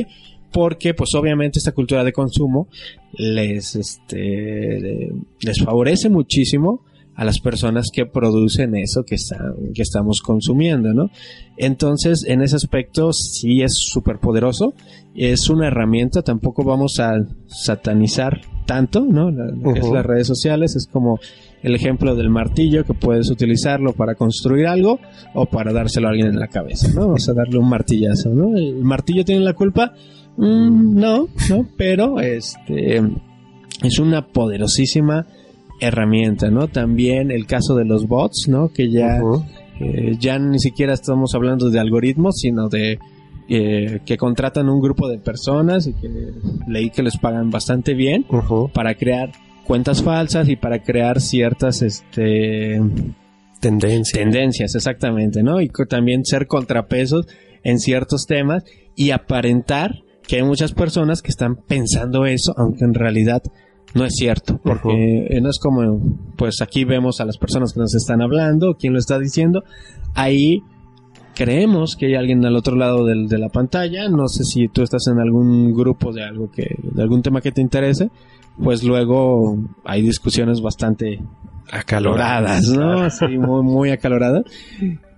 Porque pues obviamente esta cultura de consumo les, este, les favorece muchísimo a las personas que producen eso que, están, que estamos consumiendo, ¿no? Entonces, en ese aspecto sí es súper poderoso, es una herramienta, tampoco vamos a satanizar tanto, ¿no? Es las redes sociales, es como el ejemplo del martillo que puedes utilizarlo para construir algo o para dárselo a alguien en la cabeza, ¿no? O sea, darle un martillazo, ¿no? ¿El martillo tiene la culpa? Mm, no, no, pero este es una poderosísima herramienta, ¿no? También el caso de los bots, ¿no? Que ya, eh, ya ni siquiera estamos hablando de algoritmos, sino de eh, que contratan un grupo de personas y que leí que les pagan bastante bien para crear cuentas falsas y para crear ciertas este tendencias. Tendencias, exactamente, ¿no? Y también ser contrapesos en ciertos temas y aparentar que hay muchas personas que están pensando eso, aunque en realidad no es cierto, porque no es como, pues aquí vemos a las personas que nos están hablando, quién lo está diciendo, ahí creemos que hay alguien al otro lado del, de la pantalla, no sé si tú estás en algún grupo de algo que, de algún tema que te interese, pues luego hay discusiones bastante acaloradas, ¿no? Sí, muy, muy acaloradas.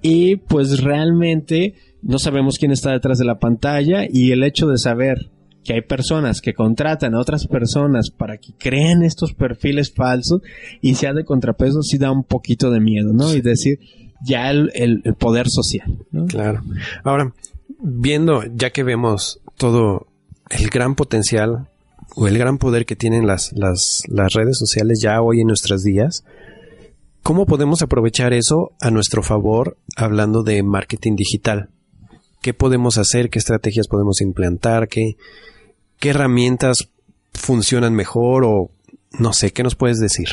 Y pues realmente no sabemos quién está detrás de la pantalla y el hecho de saber que hay personas que contratan a otras personas para que creen estos perfiles falsos y sea de contrapeso sí da un poquito de miedo, ¿no? Y decir ya el, el, poder social. ¿no? Claro. Ahora, viendo, ya que vemos todo el gran potencial o el gran poder que tienen las, las, las redes sociales ya hoy en nuestros días, ¿cómo podemos aprovechar eso a nuestro favor hablando de marketing digital? ¿Qué podemos hacer? ¿Qué estrategias podemos implantar? ¿Qué, qué herramientas funcionan mejor o no sé, ¿qué nos puedes decir?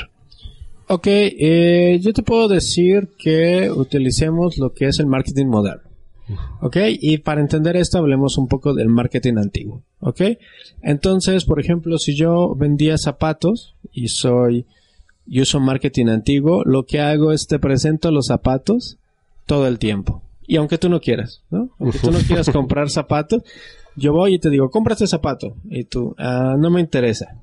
Ok, eh, yo te puedo decir que utilicemos lo que es el marketing moderno. Ok, y para entender esto hablemos un poco del marketing antiguo. Ok, entonces, por ejemplo, si yo vendía zapatos y soy, yo uso marketing antiguo, lo que hago es te presento los zapatos todo el tiempo. Y aunque tú no quieras, ¿no? Aunque tú no quieras comprar zapatos, yo voy y te digo, compra este zapato. Y tú, ah, no me interesa.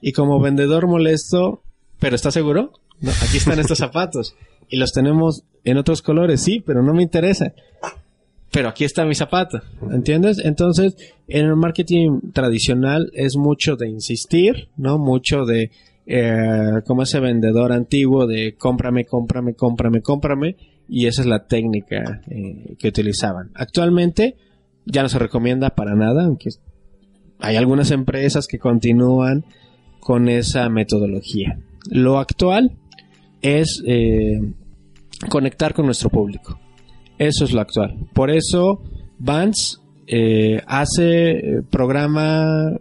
Y como vendedor molesto, ¿pero estás seguro? No, aquí están estos zapatos. Y los tenemos en otros colores, sí, pero no me interesa. Pero aquí está mi zapato, ¿entiendes? Entonces, en el marketing tradicional es mucho de insistir, ¿no? Mucho de, eh, como ese vendedor antiguo de cómprame, cómprame, cómprame, cómprame. Y esa es la técnica eh, que utilizaban. Actualmente, ya no se recomienda para nada, aunque hay algunas empresas que continúan con esa metodología. Lo actual es eh, conectar con nuestro público. Eso es lo actual. Por eso Vance eh, hace programa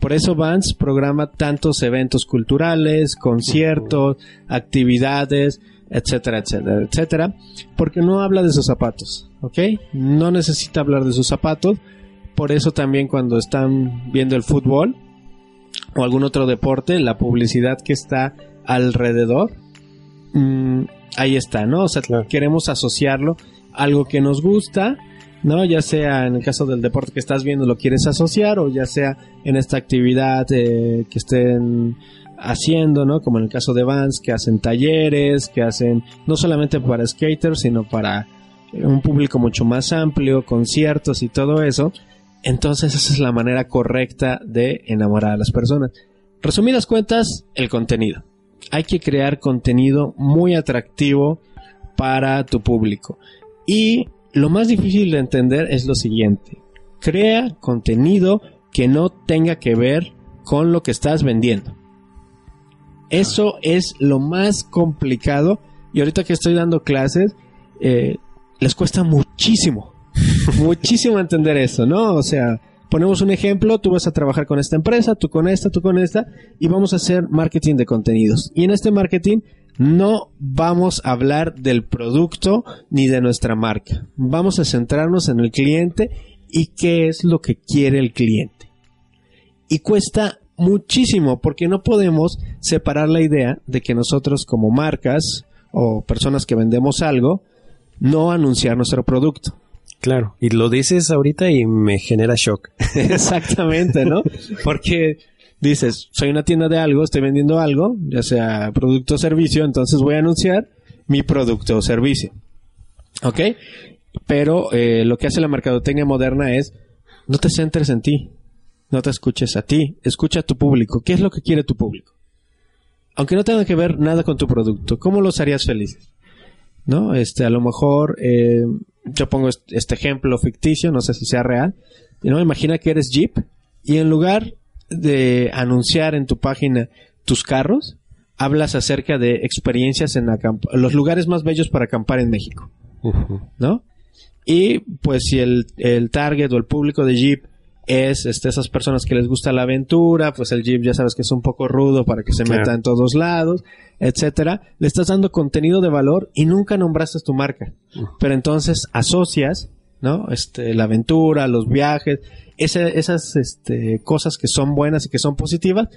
por eso Vance programa tantos eventos culturales, conciertos, actividades, etcétera, etcétera, etcétera, porque no habla de sus zapatos, ¿ok? No necesita hablar de sus zapatos, por eso también cuando están viendo el fútbol o algún otro deporte, la publicidad que está alrededor, mm, ahí está, ¿no? O sea, queremos asociarlo a algo que nos gusta, ¿no? Ya sea en el caso del deporte que estás viendo lo quieres asociar o ya sea en esta actividad eh, que estén haciendo, ¿no? Como en el caso de Vans, que hacen talleres, que hacen no solamente para skaters, sino para un público mucho más amplio, conciertos y todo eso. Entonces esa es la manera correcta de enamorar a las personas. Resumidas cuentas, el contenido. Hay que crear contenido muy atractivo para tu público. Y lo más difícil de entender es lo siguiente. Crea contenido que no tenga que ver con lo que estás vendiendo. Eso es lo más complicado. Y ahorita que estoy dando clases, eh, les cuesta muchísimo, muchísimo entender eso, ¿no? O sea, ponemos un ejemplo, tú vas a trabajar con esta empresa, tú con esta, tú con esta, y vamos a hacer marketing de contenidos. Y en este marketing no vamos a hablar del producto ni de nuestra marca. Vamos a centrarnos en el cliente y qué es lo que quiere el cliente. Y cuesta muchísimo porque no podemos separar la idea de que nosotros como marcas o personas que vendemos algo, no anunciar nuestro producto. Claro, y lo dices ahorita y me genera shock. Exactamente, ¿no? Porque dices, soy una tienda de algo, estoy vendiendo algo, ya sea producto o servicio, entonces voy a anunciar mi producto o servicio. ¿Ok? Pero eh, lo que hace la mercadotecnia moderna es, no te centres en ti, no te escuches a ti, escucha a tu público. ¿Qué es lo que quiere tu público? Aunque no tenga que ver nada con tu producto, ¿cómo los harías felices? ¿No? Este, a lo mejor, eh, yo pongo este ejemplo ficticio, no sé si sea real. ¿no? Imagina que eres Jeep y en lugar de anunciar en tu página tus carros, hablas acerca de experiencias en los lugares más bellos para acampar en México. ¿No? Y pues si el, el target o el público de Jeep es este, esas personas que les gusta la aventura, pues el Jeep ya sabes que es un poco rudo para que se meta en todos lados, etcétera. Le estás dando contenido de valor y nunca nombraste tu marca. Pero entonces asocias, ¿no? Este, la aventura, los viajes, esas este, cosas que son buenas y que son positivas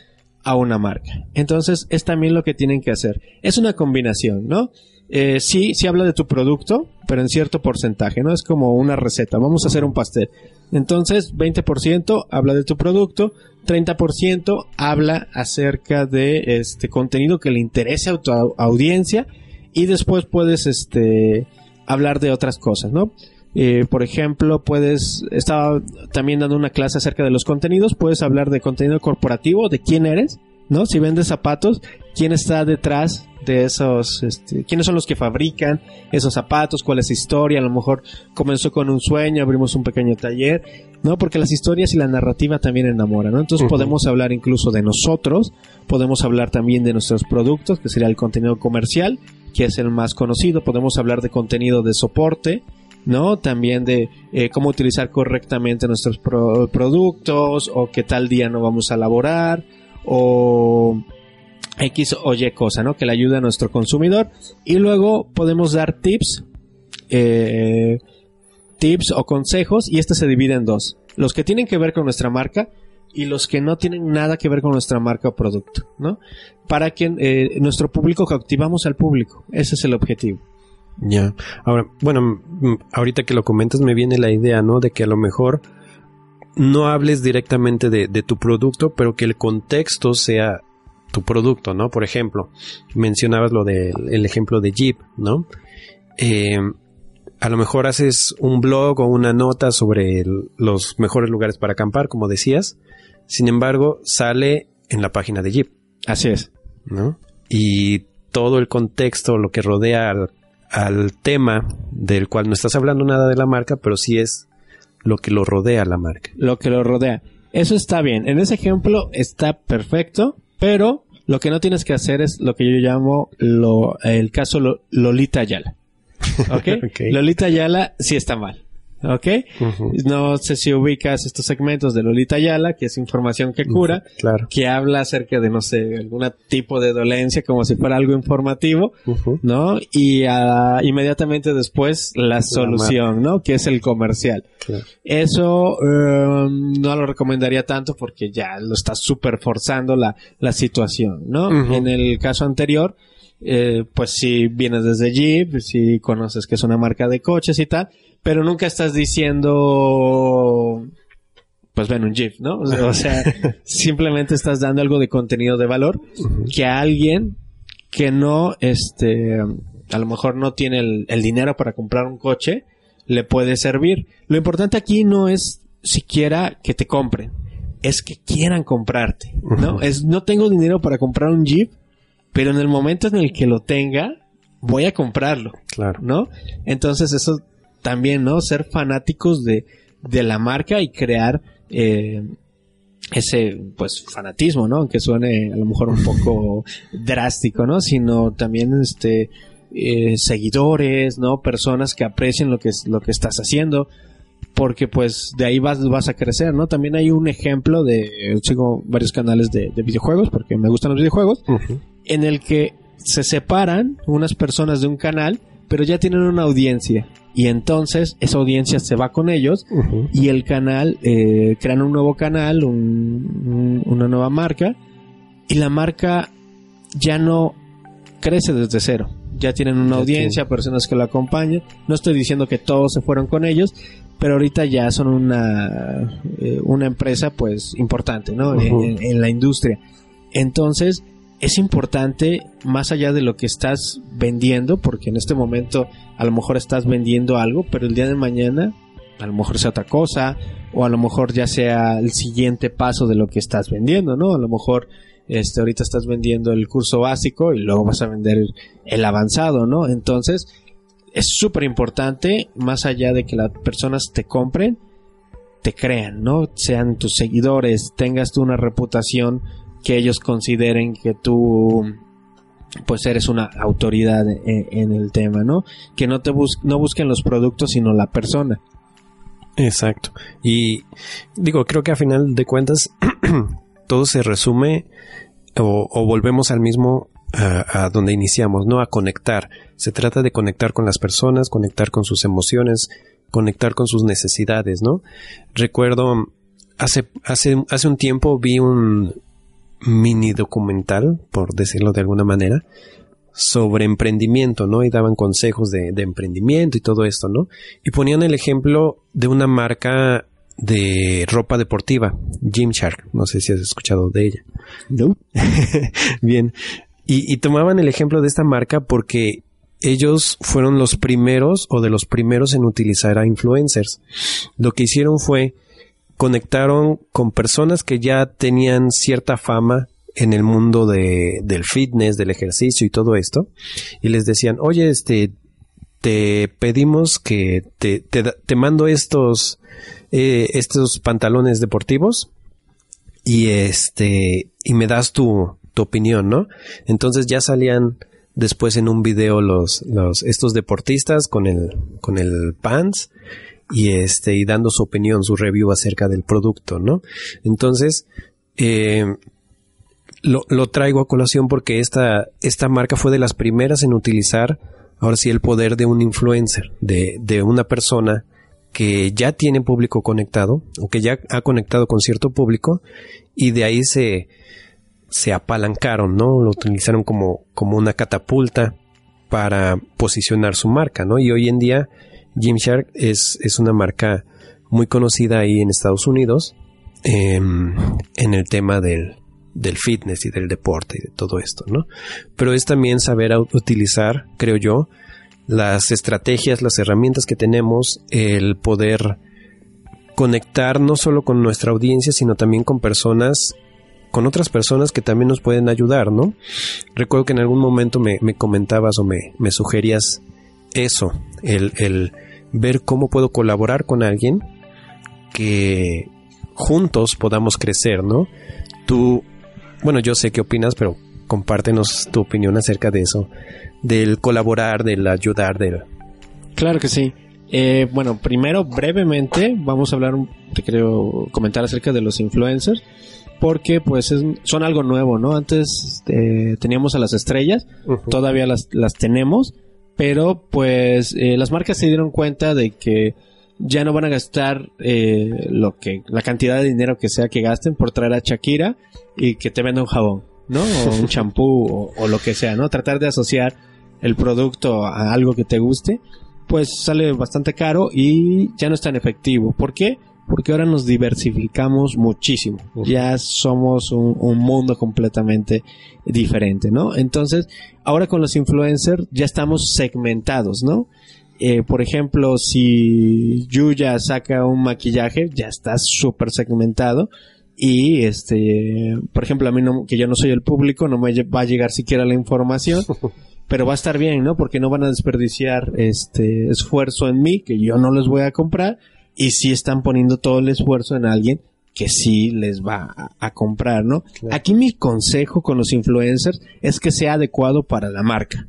a una marca. Entonces es también lo que tienen que hacer. Es una combinación, ¿no? Eh, sí, sí habla de tu producto, pero en cierto porcentaje, ¿no? Es como una receta. Vamos a hacer un pastel. Entonces, 20% habla de tu producto, 30% habla acerca de este contenido que le interese a tu audiencia y después puedes este hablar de otras cosas, ¿no? Eh, por ejemplo, puedes, estaba también dando una clase acerca de los contenidos, puedes hablar de contenido corporativo, de quién eres, ¿no? Si vendes zapatos, quién está detrás de esos, este, quiénes son los que fabrican esos zapatos, cuál es la historia, a lo mejor comenzó con un sueño, abrimos un pequeño taller, ¿no? Porque las historias y la narrativa también enamoran, ¿no? Entonces podemos hablar incluso de nosotros, podemos hablar también de nuestros productos, que sería el contenido comercial, que es el más conocido, podemos hablar de contenido de soporte, ¿no? También de eh, cómo utilizar correctamente nuestros productos o qué tal día no vamos a laborar o X o Y cosa, ¿no? Que le ayude a nuestro consumidor. Y luego podemos dar tips, eh, tips o consejos y este se divide en dos. Los que tienen que ver con nuestra marca y los que no tienen nada que ver con nuestra marca o producto, ¿no? Para que eh, nuestro público cautivamos al público. Ese es el objetivo. Ya. Ahora, bueno, ahorita que lo comentas me viene la idea, ¿no? De que a lo mejor no hables directamente de, tu producto, pero que el contexto sea tu producto, ¿no? Por ejemplo, mencionabas lo del ejemplo de Jeep, ¿no? Eh, a lo mejor haces un blog o una nota sobre los mejores lugares para acampar, como decías. Sin embargo, sale en la página de Jeep. Así es. ¿No? Y todo el contexto, lo que rodea al, al tema del cual no estás hablando nada de la marca, pero sí es lo que lo rodea la marca. Lo que lo rodea. Eso está bien. En ese ejemplo está perfecto, pero lo que no tienes que hacer es lo que yo llamo lo, el caso Lolita Ayala. ¿Ok? Lolita Ayala sí está mal. ¿Ok? No sé si ubicas estos segmentos de Lolita Ayala, que es información que cura, claro. que habla acerca de, no sé, algún tipo de dolencia, como si fuera algo informativo, ¿no? Y uh, inmediatamente después la solución, ¿no? Que es el comercial. Eso um, no lo recomendaría tanto porque ya lo está súper forzando la, la situación, ¿no? En el caso anterior, eh, pues si vienes desde Jeep, si conoces que es una marca de coches y tal, pero nunca estás diciendo, pues ven un GIF, ¿no? O sea, simplemente estás dando algo de contenido de valor que a alguien que no, este, a lo mejor no tiene el, dinero para comprar un coche, le puede servir. Lo importante aquí no es siquiera que te compren, es que quieran comprarte, ¿no? Es no tengo dinero para comprar un Jeep, pero en el momento en el que lo tenga, voy a comprarlo. Claro. ¿No? Entonces eso también, ¿no? Ser fanáticos de, de la marca y crear eh, ese, pues, fanatismo, ¿no? Aunque suene a lo mejor un poco drástico, ¿no? Sino también, este, eh, seguidores, ¿no? Personas que aprecien lo que, lo que estás haciendo. Porque pues de ahí vas, vas a crecer, ¿no? También hay un ejemplo de, sigo varios canales de, de videojuegos porque me gustan los videojuegos, en el que se separan unas personas de un canal, pero ya tienen una audiencia. Y entonces esa audiencia se va con ellos y el canal, eh, crean un nuevo canal, una nueva marca, y la marca ya no crece desde cero. Ya tienen una audiencia, personas que lo acompañan. No estoy diciendo que todos se fueron con ellos, pero ahorita ya son una, eh, una empresa pues importante, ¿no? en la industria. Entonces, es importante más allá de lo que estás vendiendo, porque en este momento a lo mejor estás vendiendo algo, pero el día de mañana a lo mejor sea otra cosa, o a lo mejor ya sea el siguiente paso de lo que estás vendiendo, ¿no? A lo mejor este, ahorita estás vendiendo el curso básico y luego vas a vender el avanzado, ¿no? Entonces, es súper importante, más allá de que las personas te compren, te crean, ¿no? Sean tus seguidores, tengas tú una reputación que ellos consideren que tú pues eres una autoridad en, el tema, ¿no? Que no te no busquen los productos sino la persona. Exacto. Y digo, creo que a final de cuentas todo se resume o, volvemos al mismo a, a, donde iniciamos, ¿no? A conectar. Se trata de conectar con las personas, conectar con sus emociones, conectar con sus necesidades, ¿no? Recuerdo hace, hace, hace un tiempo vi un, mini documental, por decirlo de alguna manera, sobre emprendimiento, ¿no? Y daban consejos de, emprendimiento y todo esto, ¿no? Y ponían el ejemplo de una marca de ropa deportiva, Gymshark, no sé si has escuchado de ella. No. Bien. Y, y tomaban el ejemplo de esta marca porque ellos fueron los primeros o de los primeros en utilizar a influencers. Lo que hicieron fue conectaron con personas que ya tenían cierta fama en el mundo de, del fitness, del ejercicio y todo esto, y les decían, oye, este, te pedimos que te, te, mando estos, eh, estos pantalones deportivos y este, y me das tu, tu opinión, ¿no? Entonces ya salían después en un video los, los, estos deportistas con el, con el pants y este y dando su opinión, su review acerca del producto, ¿no? Entonces, eh, lo, lo, traigo a colación porque esta, esta marca fue de las primeras en utilizar, ahora sí, el poder de un influencer, de, de una persona que ya tiene público conectado o que ya ha conectado con cierto público y de ahí se, se apalancaron, ¿no? Lo utilizaron como, como una catapulta para posicionar su marca, ¿no? Y hoy en día Gymshark es, es una marca muy conocida ahí en Estados Unidos em, en el tema del, del fitness y del deporte y de todo esto, ¿no? Pero es también saber utilizar, creo yo, las estrategias, las herramientas que tenemos, el poder conectar no solo con nuestra audiencia, sino también con personas, con otras personas que también nos pueden ayudar, ¿no? Recuerdo que en algún momento me, comentabas o me, me sugerías eso, el, el ver cómo puedo colaborar con alguien que juntos podamos crecer, ¿no? Tú, bueno, yo sé qué opinas, pero compártenos tu opinión acerca de eso, del colaborar, del ayudar, del... Claro que sí. Eh, bueno, primero, brevemente, vamos a hablar, te quiero comentar acerca de los influencers, porque pues son algo nuevo, ¿no? Antes eh, teníamos a las estrellas, todavía las, las tenemos, pero pues eh, las marcas se dieron cuenta de que ya no van a gastar eh, lo que la cantidad de dinero que sea que gasten por traer a Shakira y que te venda un jabón, ¿no? O un champú o, lo que sea, ¿no? Tratar de asociar el producto a algo que te guste, pues sale bastante caro y ya no es tan efectivo. ¿Por qué? Porque ahora nos diversificamos muchísimo. Ya somos un, mundo completamente diferente, ¿no? Entonces, ahora con los influencers ya estamos segmentados, ¿no? eh, por ejemplo, si Yuya saca un maquillaje, ya está súper segmentado. Y este, por ejemplo, a mí no, que yo no soy el público, no me va a llegar siquiera la información. pero va a estar bien, ¿no? Porque no van a desperdiciar este esfuerzo en mí, que yo no les voy a comprar, y sí están poniendo todo el esfuerzo en alguien que sí les va a, comprar, ¿no? Aquí mi consejo con los influencers es que sea adecuado para la marca,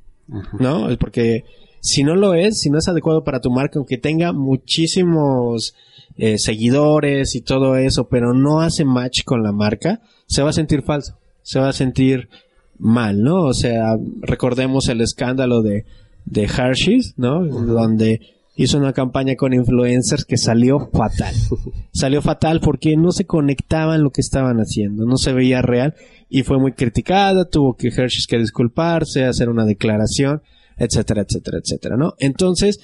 ¿no? Porque si no lo es, si no es adecuado para tu marca, aunque tenga muchísimos eh, seguidores y todo eso, pero no hace match con la marca, se va a sentir falso, se va a sentir mal, ¿no? O sea, recordemos el escándalo de, de Hershey's, ¿no? Donde hizo una campaña con influencers que salió fatal. salió fatal porque no se conectaban lo que estaban haciendo, no se veía real y fue muy criticada, tuvo que Hershey's que disculparse, hacer una declaración, etcétera, etcétera, etcétera, ¿no? Entonces,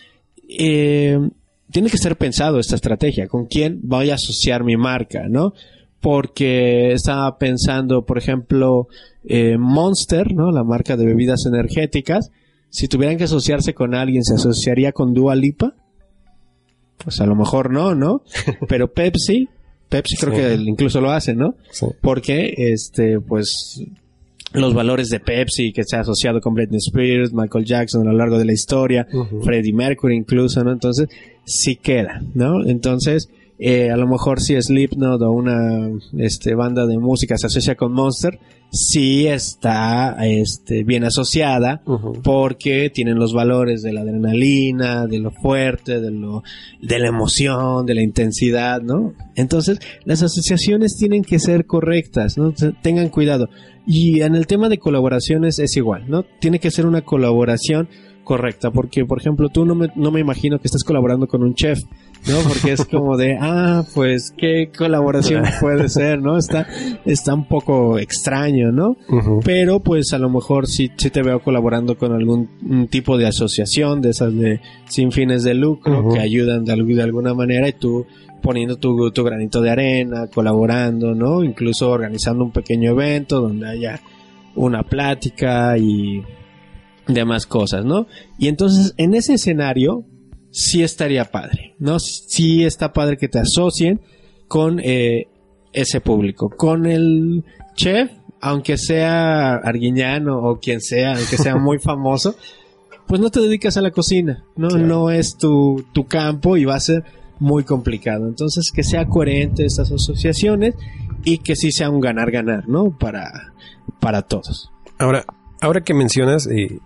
eh, tiene que ser pensado esta estrategia, con quién voy a asociar mi marca, ¿no? Porque estaba pensando, por ejemplo, eh, Monster, ¿no? La marca de bebidas energéticas, si tuvieran que asociarse con alguien, ¿se asociaría con Dua Lipa? Pues a lo mejor no, ¿no? Pero Pepsi, Pepsi creo que incluso lo hace, ¿no? Sí. Porque, este, pues, los valores de Pepsi que se ha asociado con Britney Spears, Michael Jackson a lo largo de la historia, Freddie Mercury incluso, ¿no? Entonces, sí queda, ¿no? Entonces, eh, a lo mejor si Slipknot o una este, banda de música se asocia con Monster, sí está este, bien asociada porque tienen los valores de la adrenalina, de lo fuerte, de, lo, de la emoción, de la intensidad, ¿no? Entonces, las asociaciones tienen que ser correctas, ¿no? Tengan cuidado. Y en el tema de colaboraciones es igual, ¿no? Tiene que ser una colaboración correcta, porque por ejemplo tú no me, no me imagino que estés colaborando con un chef, ¿no? Porque es como de, ah, pues qué colaboración puede ser, ¿no? Está, está un poco extraño, ¿no? Pero pues a lo mejor sí, sí te veo colaborando con algún tipo de asociación de esas de sin fines de lucro que ayudan de, de alguna manera y tú poniendo tu, tu granito de arena, colaborando, ¿no? Incluso organizando un pequeño evento donde haya una plática y demás cosas, ¿no? Y entonces en ese escenario sí estaría padre, ¿no? Sí está padre que te asocien con eh, ese público, con el chef, aunque sea arguiñano o quien sea, aunque sea muy famoso, pues no te dedicas a la cocina, ¿no? No es tu, tu campo y va a ser muy complicado. Entonces, que sea coherente estas asociaciones y que sí sea un ganar-ganar, ¿no? Para, para todos. Ahora, ahora que mencionas, eh,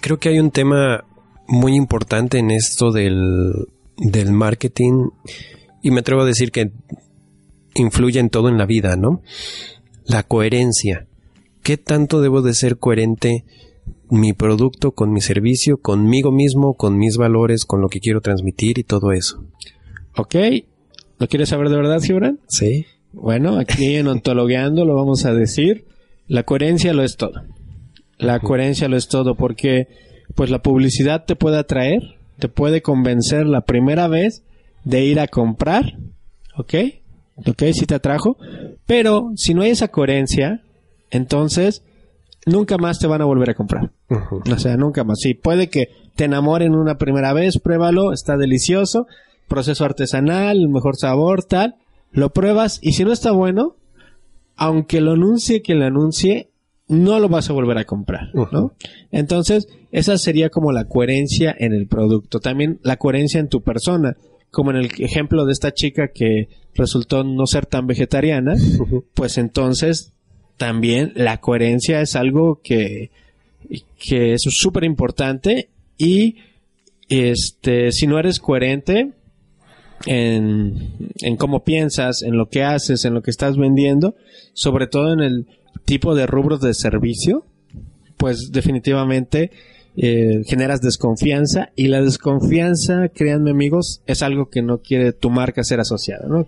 creo que hay un tema muy importante en esto del, del marketing y me atrevo a decir que influye en todo en la vida, ¿no? La coherencia. ¿Qué tanto debo de ser coherente mi producto con mi servicio, conmigo mismo, con mis valores, con lo que quiero transmitir y todo eso? Ok. ¿Lo quieres saber de verdad, Gibran? Sí. Bueno, aquí en Ontologueando lo vamos a decir. La coherencia lo es todo. La coherencia lo es todo porque pues la publicidad te puede atraer, te puede convencer la primera vez de ir a comprar, ¿ok? ¿Ok? Si te atrajo, pero si no hay esa coherencia, entonces nunca más te van a volver a comprar. O sea, nunca más. Sí, puede que te enamoren una primera vez, pruébalo, está delicioso, proceso artesanal, mejor sabor, tal, lo pruebas y si no está bueno, aunque lo anuncie quien lo anuncie, no lo vas a volver a comprar, ¿no? Entonces, esa sería como la coherencia en el producto. También la coherencia en tu persona. Como en el ejemplo de esta chica que resultó no ser tan vegetariana, pues entonces también la coherencia es algo que, que es súper importante y este, si no eres coherente en, en cómo piensas, en lo que haces, en lo que estás vendiendo, sobre todo en el tipo de rubros de servicio, pues definitivamente eh, generas desconfianza y la desconfianza, créanme amigos, es algo que no quiere tu marca ser asociada, ¿no?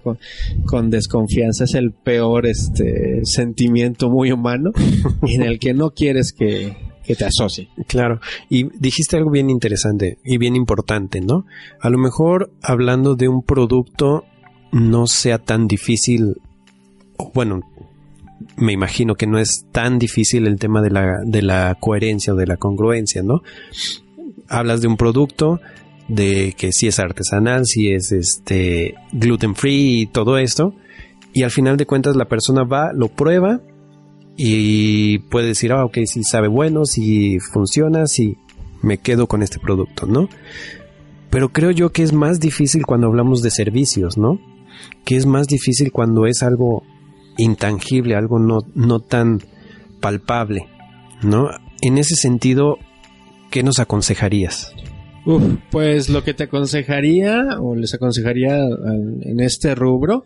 Con, desconfianza es el peor este sentimiento muy humano en el que no quieres que, que te asocie. Claro, y dijiste algo bien interesante y bien importante, ¿no? A lo mejor hablando de un producto no sea tan difícil, bueno, me imagino que no es tan difícil el tema de la, de la coherencia o de la congruencia, ¿no? hablas de un producto, de que si es artesanal, si es este gluten free y todo esto, y al final de cuentas la persona va, lo prueba y puede decir, ah, ok, si sabe bueno, si funciona, si me quedo con este producto, ¿no? Pero creo yo que es más difícil cuando hablamos de servicios, ¿no? Que es más difícil cuando es algo intangible, algo no, no tan palpable, ¿no? En ese sentido, ¿qué nos aconsejarías? pues lo que te aconsejaría o les aconsejaría en este rubro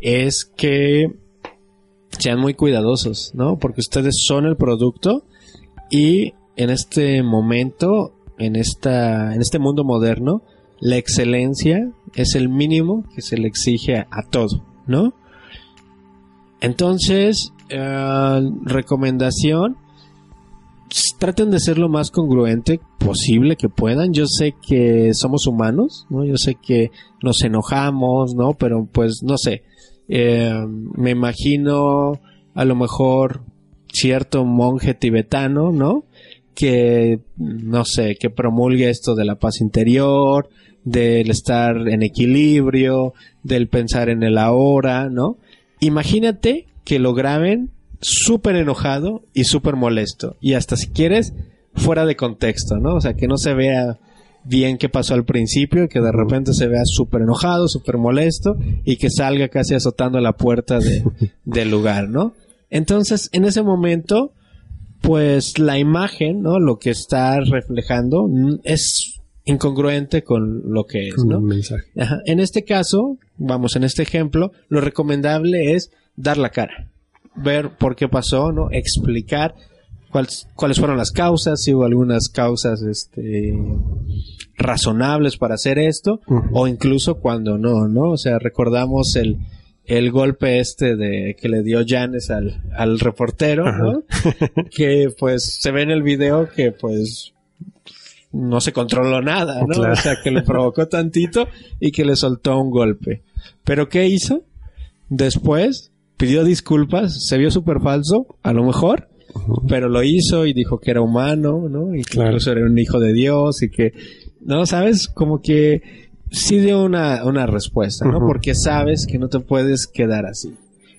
es que sean muy cuidadosos, ¿no? Porque ustedes son el producto y en este momento, en esta, en este mundo moderno, la excelencia es el mínimo que se le exige a, todo, ¿no? Entonces, eh, recomendación, traten de ser lo más congruente posible que puedan. Yo sé que somos humanos, ¿no? Yo sé que nos enojamos, ¿no? Pero pues no sé. Eh, me imagino a lo mejor cierto monje tibetano, ¿no? Que, no sé, que promulgue esto de la paz interior, del estar en equilibrio, del pensar en el ahora, ¿no? Imagínate que lo graben súper enojado y súper molesto. Y hasta si quieres, fuera de contexto, ¿no? O sea, que no se vea bien qué pasó al principio y que de repente se vea súper enojado, súper molesto y que salga casi azotando la puerta del lugar, ¿no? Entonces, en ese momento, pues la imagen, ¿no? Lo que está reflejando es incongruente con lo que es, ¿no? En este caso, vamos, en este ejemplo, lo recomendable es dar la cara ver por qué pasó, ¿no? Explicar cuáles, cuáles fueron las causas, si hubo algunas causas este, razonables para hacer esto, o incluso cuando no, ¿no? O sea, recordamos el, el golpe este de que le dio Janes al, al reportero, ¿no? que pues se ve en el video que pues no se controló nada, ¿no? O sea, que le provocó tantito y que le soltó un golpe. Pero ¿qué hizo? Después pidió disculpas, se vio súper falso, a lo mejor, pero lo hizo y dijo que era humano, ¿no? Y que incluso era un hijo de Dios y que, ¿no? ¿Sabes? Como que sí dio una, una respuesta, ¿no? Porque sabes que no te puedes quedar así.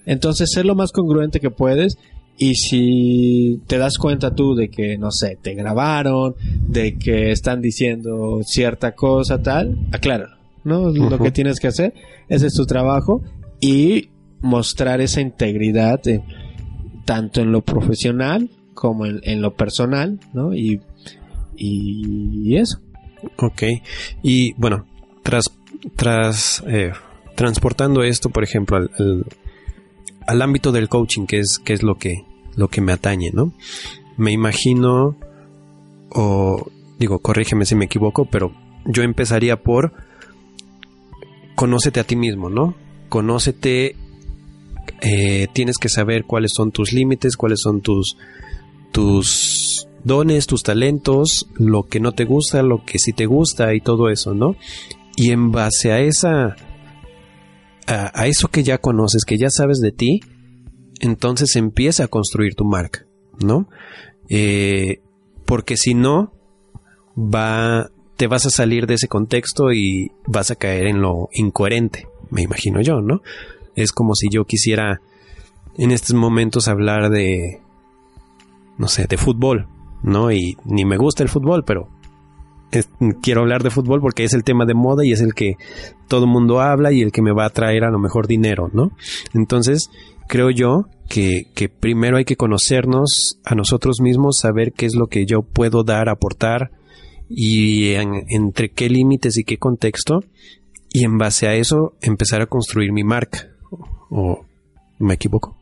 Entonces, sé lo más congruente que puedes y si te das cuenta tú de que, no sé, te grabaron, de que están diciendo cierta cosa, tal, acláralo, ¿no? Lo que tienes que hacer, ese es tu trabajo y mostrar esa integridad tanto en lo profesional como en, lo personal, ¿no? Y, y, eso. Ok. Y bueno, tras, tras eh, transportando esto, por ejemplo, al, al, ámbito del coaching, que es, que es lo que, lo que me atañe, ¿no? Me imagino, o digo, corrígeme si me equivoco, pero yo empezaría por conócete a ti mismo, ¿no? Conócete eh, tienes que saber cuáles son tus límites, cuáles son tus, tus dones, tus talentos, lo que no te gusta, lo que sí te gusta y todo eso, ¿no? Y en base a esa, a, eso que ya conoces, que ya sabes de ti, entonces empieza a construir tu marca, ¿no? Eh, porque si no, va, te vas a salir de ese contexto y vas a caer en lo incoherente, me imagino yo, ¿no? Es como si yo quisiera en estos momentos hablar de, no sé, de fútbol, ¿no? Y ni me gusta el fútbol, pero quiero hablar de fútbol porque es el tema de moda y es el que todo el mundo habla y el que me va a traer a lo mejor dinero, ¿no? Entonces, creo yo que, que primero hay que conocernos a nosotros mismos, saber qué es lo que yo puedo dar, aportar y entre qué límites y qué contexto y en base a eso empezar a construir mi marca. ¿O me equivoco?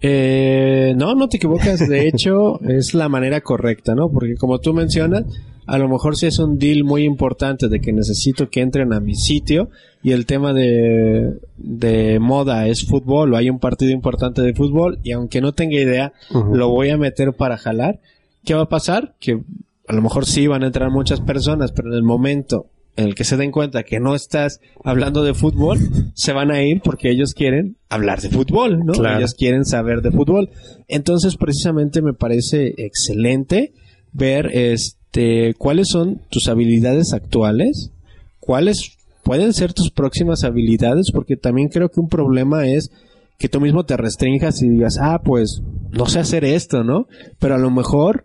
Eh, no, no te equivocas. De hecho, es la manera correcta, ¿no? Porque como tú mencionas, a lo mejor si es un deal muy importante de que necesito que entren a mi sitio y el tema de, de moda es fútbol o hay un partido importante de fútbol y aunque no tenga idea, lo voy a meter para jalar. ¿Qué va a pasar? Que a lo mejor sí van a entrar muchas personas, pero en el momento en el que se den cuenta que no estás hablando de fútbol, se van a ir porque ellos quieren hablar de fútbol, ¿no? Ellos quieren saber de fútbol. Entonces, precisamente me parece excelente ver este cuáles son tus habilidades actuales, cuáles pueden ser tus próximas habilidades, porque también creo que un problema es que tú mismo te restringas y digas, ah, pues no sé hacer esto, ¿no? Pero a lo mejor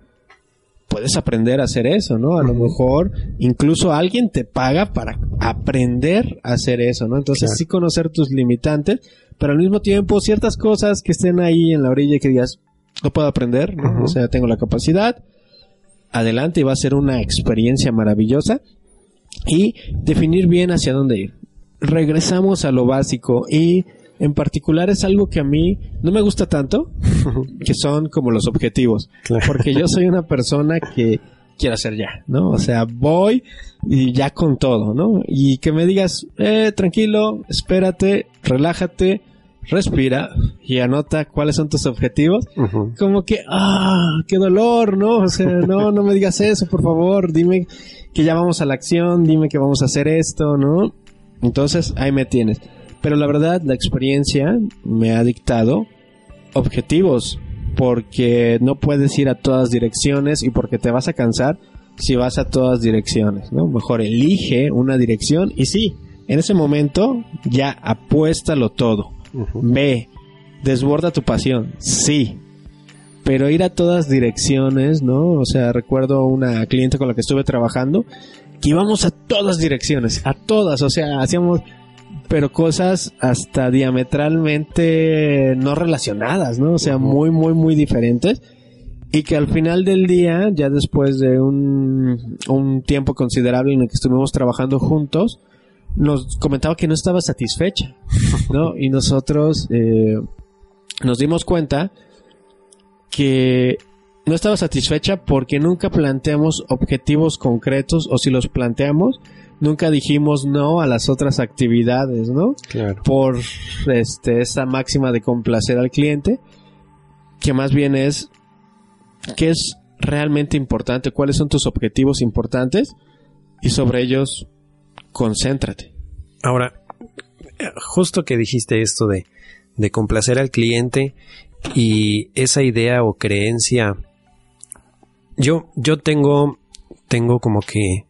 puedes aprender a hacer eso, ¿no? A lo mejor incluso alguien te paga para aprender a hacer eso, ¿no? Entonces sí conocer tus limitantes, pero al mismo tiempo ciertas cosas que estén ahí en la orilla y que digas, no puedo aprender, ¿no? O sea, tengo la capacidad, adelante y va a ser una experiencia maravillosa y definir bien hacia dónde ir. Regresamos a lo básico y en particular es algo que a mí no me gusta tanto, que son como los objetivos, porque yo soy una persona que quiero hacer ya, ¿no? O sea, voy y ya con todo, ¿no? Y que me digas, eh, tranquilo, espérate, relájate, respira y anota cuáles son tus objetivos. Como que, ah, qué dolor, ¿no? O sea, no, no me digas eso, por favor, dime que ya vamos a la acción, dime que vamos a hacer esto, ¿no? Entonces, ahí me tienes. Pero la verdad, la experiencia me ha dictado objetivos, porque no puedes ir a todas direcciones y porque te vas a cansar si vas a todas direcciones, ¿no? Mejor elige una dirección y sí, en ese momento ya apuéstalo todo. Ve, desborda tu pasión, sí. Pero ir a todas direcciones, ¿no? O sea, recuerdo una cliente con la que estuve trabajando que íbamos a todas direcciones, a todas, o sea, hacíamos pero cosas hasta diametralmente no relacionadas, ¿no? O sea, muy, muy, muy diferentes. Y que al final del día, ya después de un, un tiempo considerable en el que estuvimos trabajando juntos, nos comentaba que no estaba satisfecha, ¿no? Y nosotros eh, nos dimos cuenta que no estaba satisfecha porque nunca planteamos objetivos concretos o si los planteamos, nunca dijimos no a las otras actividades, ¿no? Claro. Por este, esa máxima de complacer al cliente, que más bien es qué es realmente importante, cuáles son tus objetivos importantes y sobre ellos concéntrate. Ahora, justo que dijiste esto de, de complacer al cliente y esa idea o creencia, yo, yo tengo, tengo como que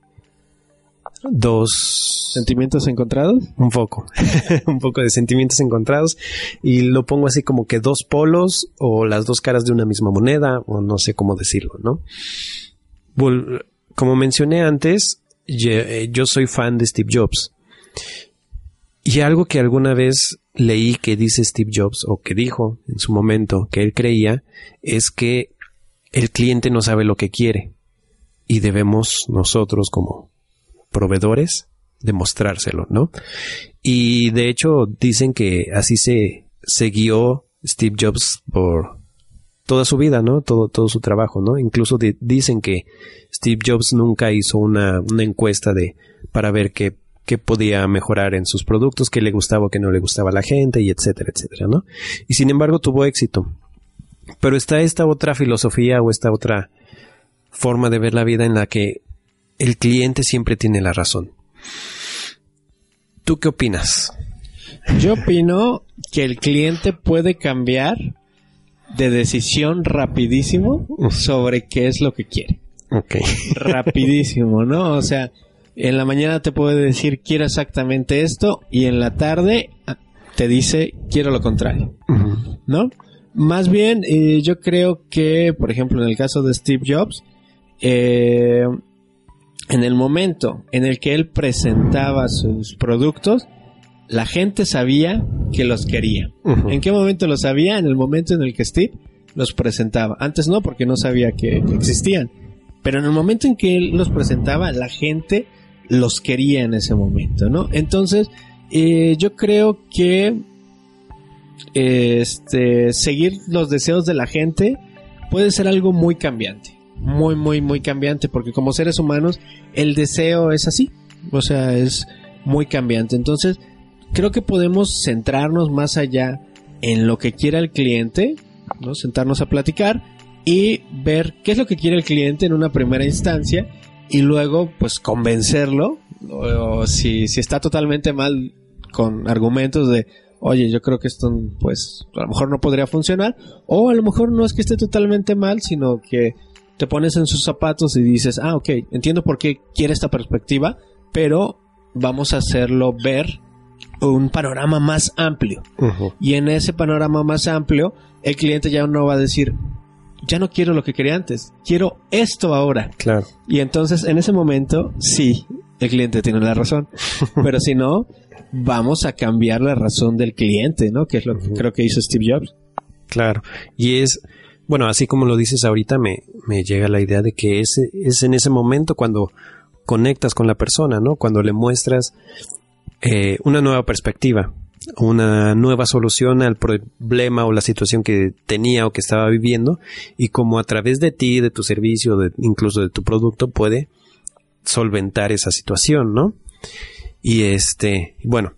dos... ¿Sentimientos encontrados? Un poco, un poco de sentimientos encontrados y lo pongo así como que dos polos o las dos caras de una misma moneda o no sé cómo decirlo, ¿no? como mencioné antes, eh, yo soy fan de Steve Jobs. Y algo que alguna vez leí que dice Steve Jobs o que dijo en su momento que él creía es que el cliente no sabe lo que quiere y debemos nosotros como proveedores demostrárselo, ¿no? Y de hecho dicen que así se, se guió Steve Jobs por toda su vida, ¿no? Todo, todo su trabajo, ¿no? Incluso dicen que Steve Jobs nunca hizo una, una encuesta de, para ver qué, qué podía mejorar en sus productos, qué le gustaba o qué no le gustaba a la gente, y etcétera, etcétera, ¿no? Y sin embargo tuvo éxito. Pero está esta otra filosofía o esta otra forma de ver la vida en la que el cliente siempre tiene la razón. ¿Tú qué opinas? Yo opino que el cliente puede cambiar de decisión rapidísimo sobre qué es lo que quiere. Ok. Rapidísimo, ¿no? O sea, en la mañana te puede decir quiero exactamente esto y en la tarde ah, te dice quiero lo contrario, ¿no? Más bien, eh, yo creo que, por ejemplo, en el caso de Steve Jobs, eh, en el momento en el que él presentaba sus productos, la gente sabía que los quería. ¿En qué momento lo sabía? En el momento en el que Steve los presentaba. Antes no, porque no sabía que, existían. Pero en el momento en que él los presentaba, la gente los quería en ese momento, ¿no? Entonces, eh, yo creo que este, seguir los deseos de la gente puede ser algo muy cambiante muy, muy, muy cambiante, porque como seres humanos el deseo es así, o sea, es muy cambiante. Entonces, creo que podemos centrarnos más allá en lo que quiera el cliente, ¿no? sentarnos a platicar y ver qué es lo que quiere el cliente en una primera instancia y luego pues convencerlo o, si, si está totalmente mal con argumentos de oye yo creo que esto pues a lo mejor no podría funcionar o a lo mejor no es que esté totalmente mal sino que te pones en sus zapatos y dices, ah, ok, entiendo por qué quiere esta perspectiva, pero vamos a hacerlo ver un panorama más amplio. Y en ese panorama más amplio, el cliente ya no va a decir, ya no quiero lo que quería antes, quiero esto ahora. Claro. Y entonces en ese momento, sí, el cliente tiene la razón. Pero si no, vamos a cambiar la razón del cliente, ¿no? Que es lo que creo que hizo Steve Jobs. Claro. Y es, bueno, así como lo dices ahorita, me, me llega la idea de que es, es en ese momento cuando conectas con la persona, ¿no? Cuando le muestras eh, una nueva perspectiva, una nueva solución al problema o la situación que tenía o que estaba viviendo y como a través de ti, de tu servicio, de, incluso de tu producto puede solventar esa situación, ¿no? Y este, bueno,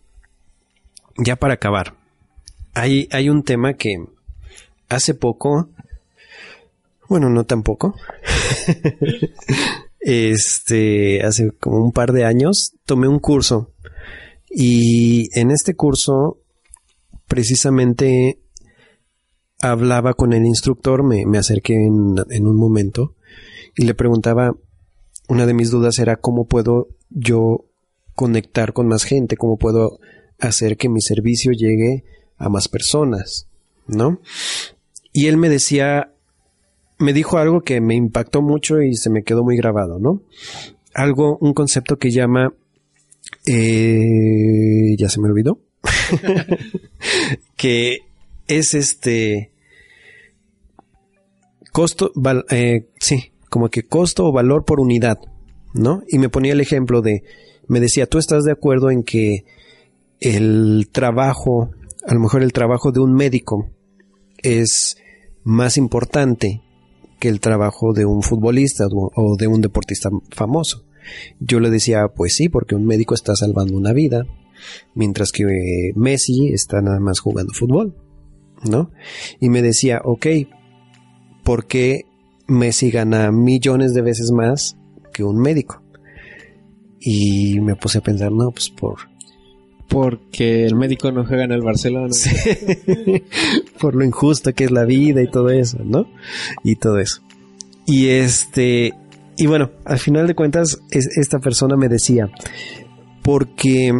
ya para acabar, hay, hay un tema que hace poco, bueno, no tampoco, este, hace como un par de años tomé un curso y en este curso precisamente hablaba con el instructor, me, me acerqué en, en un momento y le preguntaba, una de mis dudas era cómo puedo yo conectar con más gente, cómo puedo hacer que mi servicio llegue a más personas, ¿no? Y él me decía, me dijo algo que me impactó mucho y se me quedó muy grabado, ¿no? Algo, un concepto que llama, eh, ya se me olvidó, que es este costo, eh, sí, como que costo o valor por unidad, ¿no? Y me ponía el ejemplo de, me decía, ¿tú estás de acuerdo en que el trabajo, a lo mejor el trabajo de un médico es más importante que el trabajo de un futbolista o de un deportista famoso? Yo le decía, pues sí, porque un médico está salvando una vida, mientras que Messi está nada más jugando fútbol, ¿no? Y me decía, ok, ¿por qué Messi gana millones de veces más que un médico. Y me puse a pensar, no, pues por... Porque el médico no juega en el Barcelona. por lo injusto que es la vida y todo eso, ¿no? Y todo eso. Y este... Y bueno, al final de cuentas, esta persona me decía, porque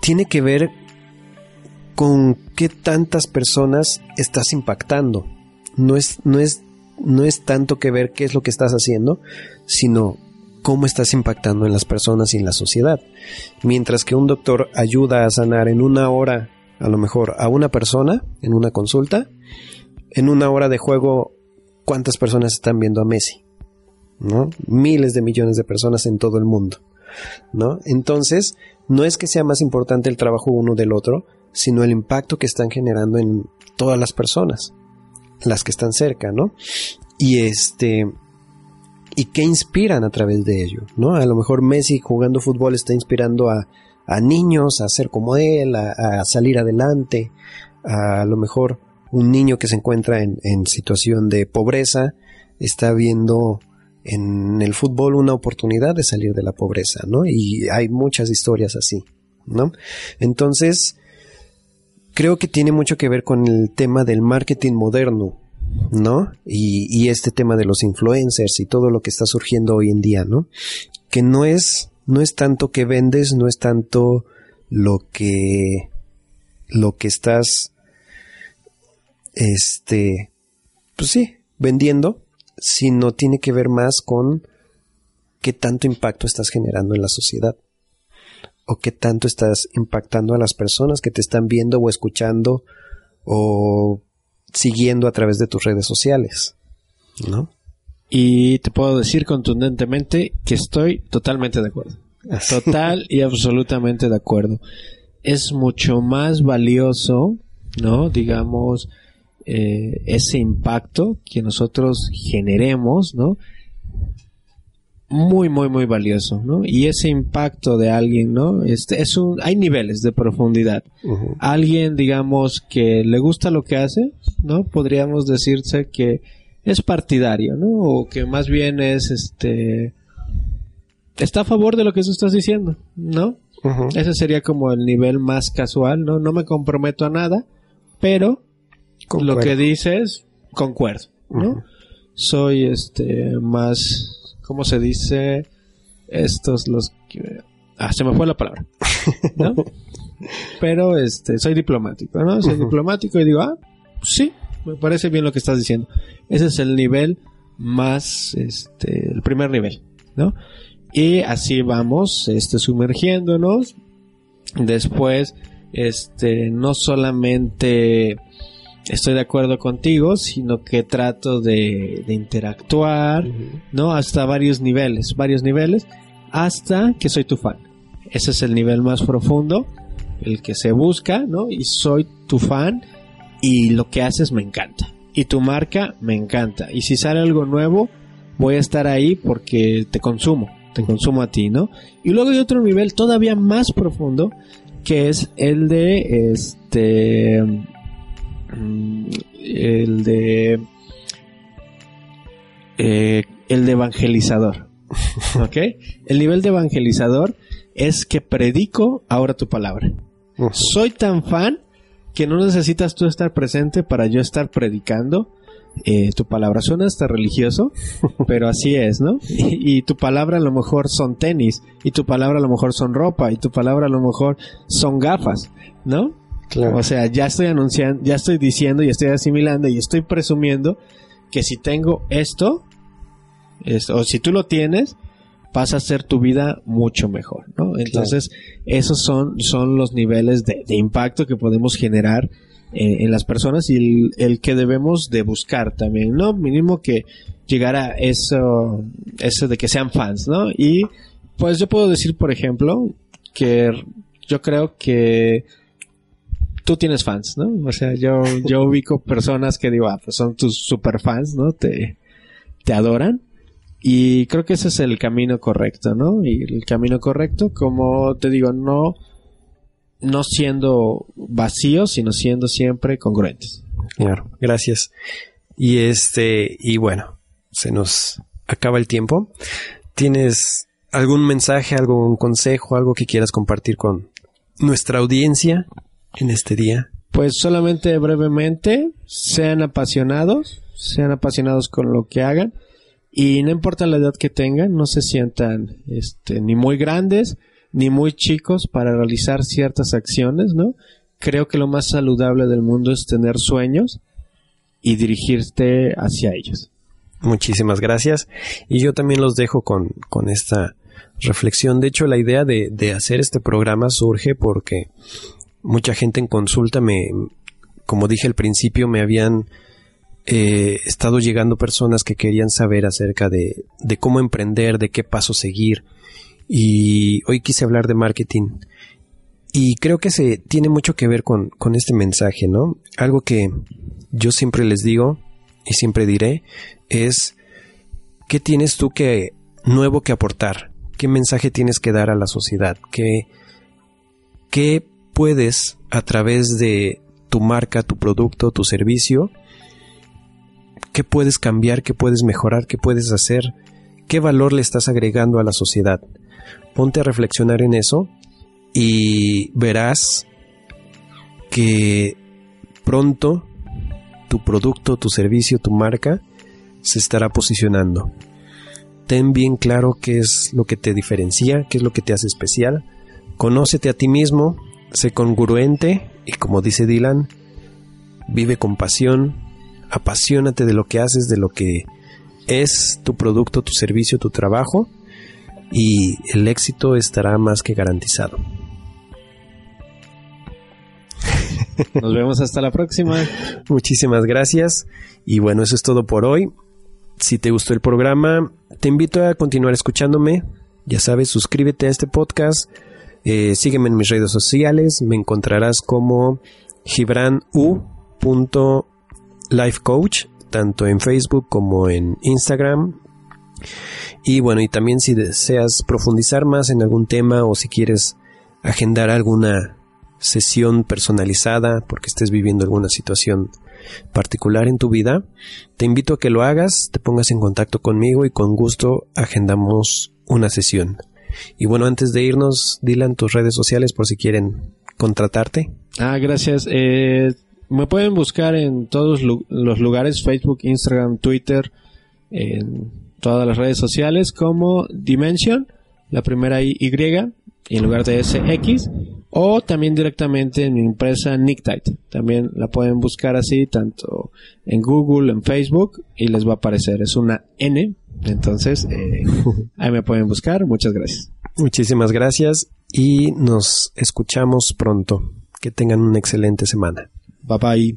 tiene que ver con qué tantas personas estás impactando. No es, no es no es tanto que ver qué es lo que estás haciendo, sino cómo estás impactando en las personas y en la sociedad. Mientras que un doctor ayuda a sanar en una hora, a lo mejor, a una persona en una consulta, en una hora de juego, ¿cuántas personas están viendo a Messi? ¿No? Miles de millones de personas en todo el mundo. ¿No? Entonces, no es que sea más importante el trabajo uno del otro, sino el impacto que están generando en todas las personas las que están cerca, ¿no? Y este y qué inspiran a través de ello, ¿no? A lo mejor Messi jugando fútbol está inspirando a, a niños a ser como él, a, salir adelante, a, lo mejor un niño que se encuentra en, en situación de pobreza está viendo en el fútbol una oportunidad de salir de la pobreza, ¿no? Y hay muchas historias así, ¿no? Entonces, creo que tiene mucho que ver con el tema del marketing moderno, ¿no? Y, este tema de los influencers y todo lo que está surgiendo hoy en día, ¿no? Que no es, no es tanto que vendes, no es tanto lo que, lo que estás, este, pues sí, vendiendo, sino tiene que ver más con qué tanto impacto estás generando en la sociedad o qué tanto estás impactando a las personas que te están viendo o escuchando o siguiendo a través de tus redes sociales, ¿no? Y te puedo decir contundentemente que estoy totalmente de acuerdo. Total y absolutamente de acuerdo. Es mucho más valioso, ¿no? Digamos, eh, ese impacto que nosotros generemos, ¿no? Muy, muy, muy valioso, ¿no? Y ese impacto de alguien, ¿no? Este es un, hay niveles de profundidad. Alguien, digamos, que le gusta lo que hace, ¿no? Podríamos decirse que es partidario, ¿no? O que más bien es, este, está a favor de lo que tú estás diciendo, ¿no? Ese sería como el nivel más casual, ¿no? No me comprometo a nada, pero lo que dices, concuerdo, ¿no? soy este más, ¿cómo se dice? Estos los que... Ah, se me fue la palabra. ¿No? Pero este, soy diplomático, ¿no? Soy diplomático y digo, ah, sí, me parece bien lo que estás diciendo. Ese es el nivel más, este, el primer nivel, ¿no? Y así vamos, este, sumergiéndonos. Después, este, no solamente estoy de acuerdo contigo, sino que trato de, interactuar, ¿no? Hasta varios niveles, varios niveles, hasta que soy tu fan. Ese es el nivel más profundo, el que se busca, ¿no? Y soy tu fan y lo que haces me encanta. Y tu marca me encanta. Y si sale algo nuevo, voy a estar ahí porque te consumo, te consumo a ti, ¿no? Y luego hay otro nivel todavía más profundo, que es el de este el de eh, el de evangelizador. ¿Ok? El nivel de evangelizador es que predico ahora tu palabra. Soy tan fan que no necesitas tú estar presente para yo estar predicando eh, tu palabra. Suena hasta religioso, pero así es, ¿no? Y, y, tu palabra a lo mejor son tenis, y tu palabra a lo mejor son ropa, y tu palabra a lo mejor son gafas, ¿no? O sea, ya estoy anunciando, ya estoy diciendo y estoy asimilando y estoy presumiendo que si tengo esto, o si tú lo tienes, pasa a ser tu vida mucho mejor, ¿no? Entonces, esos son, son los niveles de, impacto que podemos generar eh, en las personas y el, que debemos de buscar también, ¿no? Mínimo que llegar a eso, eso de que sean fans, ¿no? Y pues yo puedo decir, por ejemplo, que yo creo que tú tienes fans, ¿no? O sea, yo, yo ubico personas que digo, ah, pues son tus super fans, ¿no? Te, te adoran. Y creo que ese es el camino correcto, ¿no? Y el camino correcto, como te digo, no, no siendo vacíos, sino siendo siempre congruentes. Claro, gracias. Y este, y bueno, se nos acaba el tiempo. ¿Tienes algún mensaje, algún consejo, algo que quieras compartir con nuestra audiencia? En este día? Pues solamente brevemente, sean apasionados, sean apasionados con lo que hagan y no importa la edad que tengan, no se sientan este, ni muy grandes ni muy chicos para realizar ciertas acciones, ¿no? Creo que lo más saludable del mundo es tener sueños y dirigirte hacia ellos. Muchísimas gracias. Y yo también los dejo con, con esta reflexión. De hecho, la idea de, de hacer este programa surge porque mucha gente en consulta me, como dije al principio, me habían eh, estado llegando personas que querían saber acerca de, cómo emprender, de qué paso seguir. Y hoy quise hablar de marketing. Y creo que se tiene mucho que ver con, con este mensaje, ¿no? Algo que yo siempre les digo y siempre diré es ¿qué tienes tú que nuevo que aportar? ¿Qué mensaje tienes que dar a la sociedad? ¿Qué, qué puedes, a través de tu marca, tu producto, tu servicio, qué puedes cambiar, qué puedes mejorar, qué puedes hacer, qué valor le estás agregando a la sociedad. Ponte a reflexionar en eso y verás que pronto tu producto, tu servicio, tu marca se estará posicionando. Ten bien claro qué es lo que te diferencia, qué es lo que te hace especial. Conócete a ti mismo, sé congruente y como dice Dylan, vive con pasión, apasionate de lo que haces, de lo que es tu producto, tu servicio, tu trabajo y el éxito estará más que garantizado. Nos vemos hasta la próxima. Muchísimas gracias. Y bueno, eso es todo por hoy. Si te gustó el programa, te invito a continuar escucándome. Ya sabes, suscríbete a este podcast eh, sígueme en mis redes sociales, me encontrarás como gibranu.lifecoach, tanto en Facebook como en Instagram. Y bueno, y también si deseas profundizar más en algún tema o si quieres agendar alguna sesión personalizada porque estés viviendo alguna situación particular en tu vida, te invito a que lo hagas, te pongas en contacto conmigo y con gusto agendamos una sesión. Y bueno, antes de irnos, Dylan, tus redes sociales por si quieren contratarte. Ah, gracias. Eh, me pueden buscar en todos los lugares, Facebook, Instagram, Twitter, en todas las redes sociales como Dimension, la primera Y, y en lugar de SX, o también directamente en mi empresa Nictite. También la pueden buscar así, tanto en Google, en Facebook, y les va a aparecer. Es una N, entonces eh, ahí me pueden buscar. Muchas gracias. Muchísimas gracias y nos escuchamos pronto. Que tengan una excelente semana. Bye bye.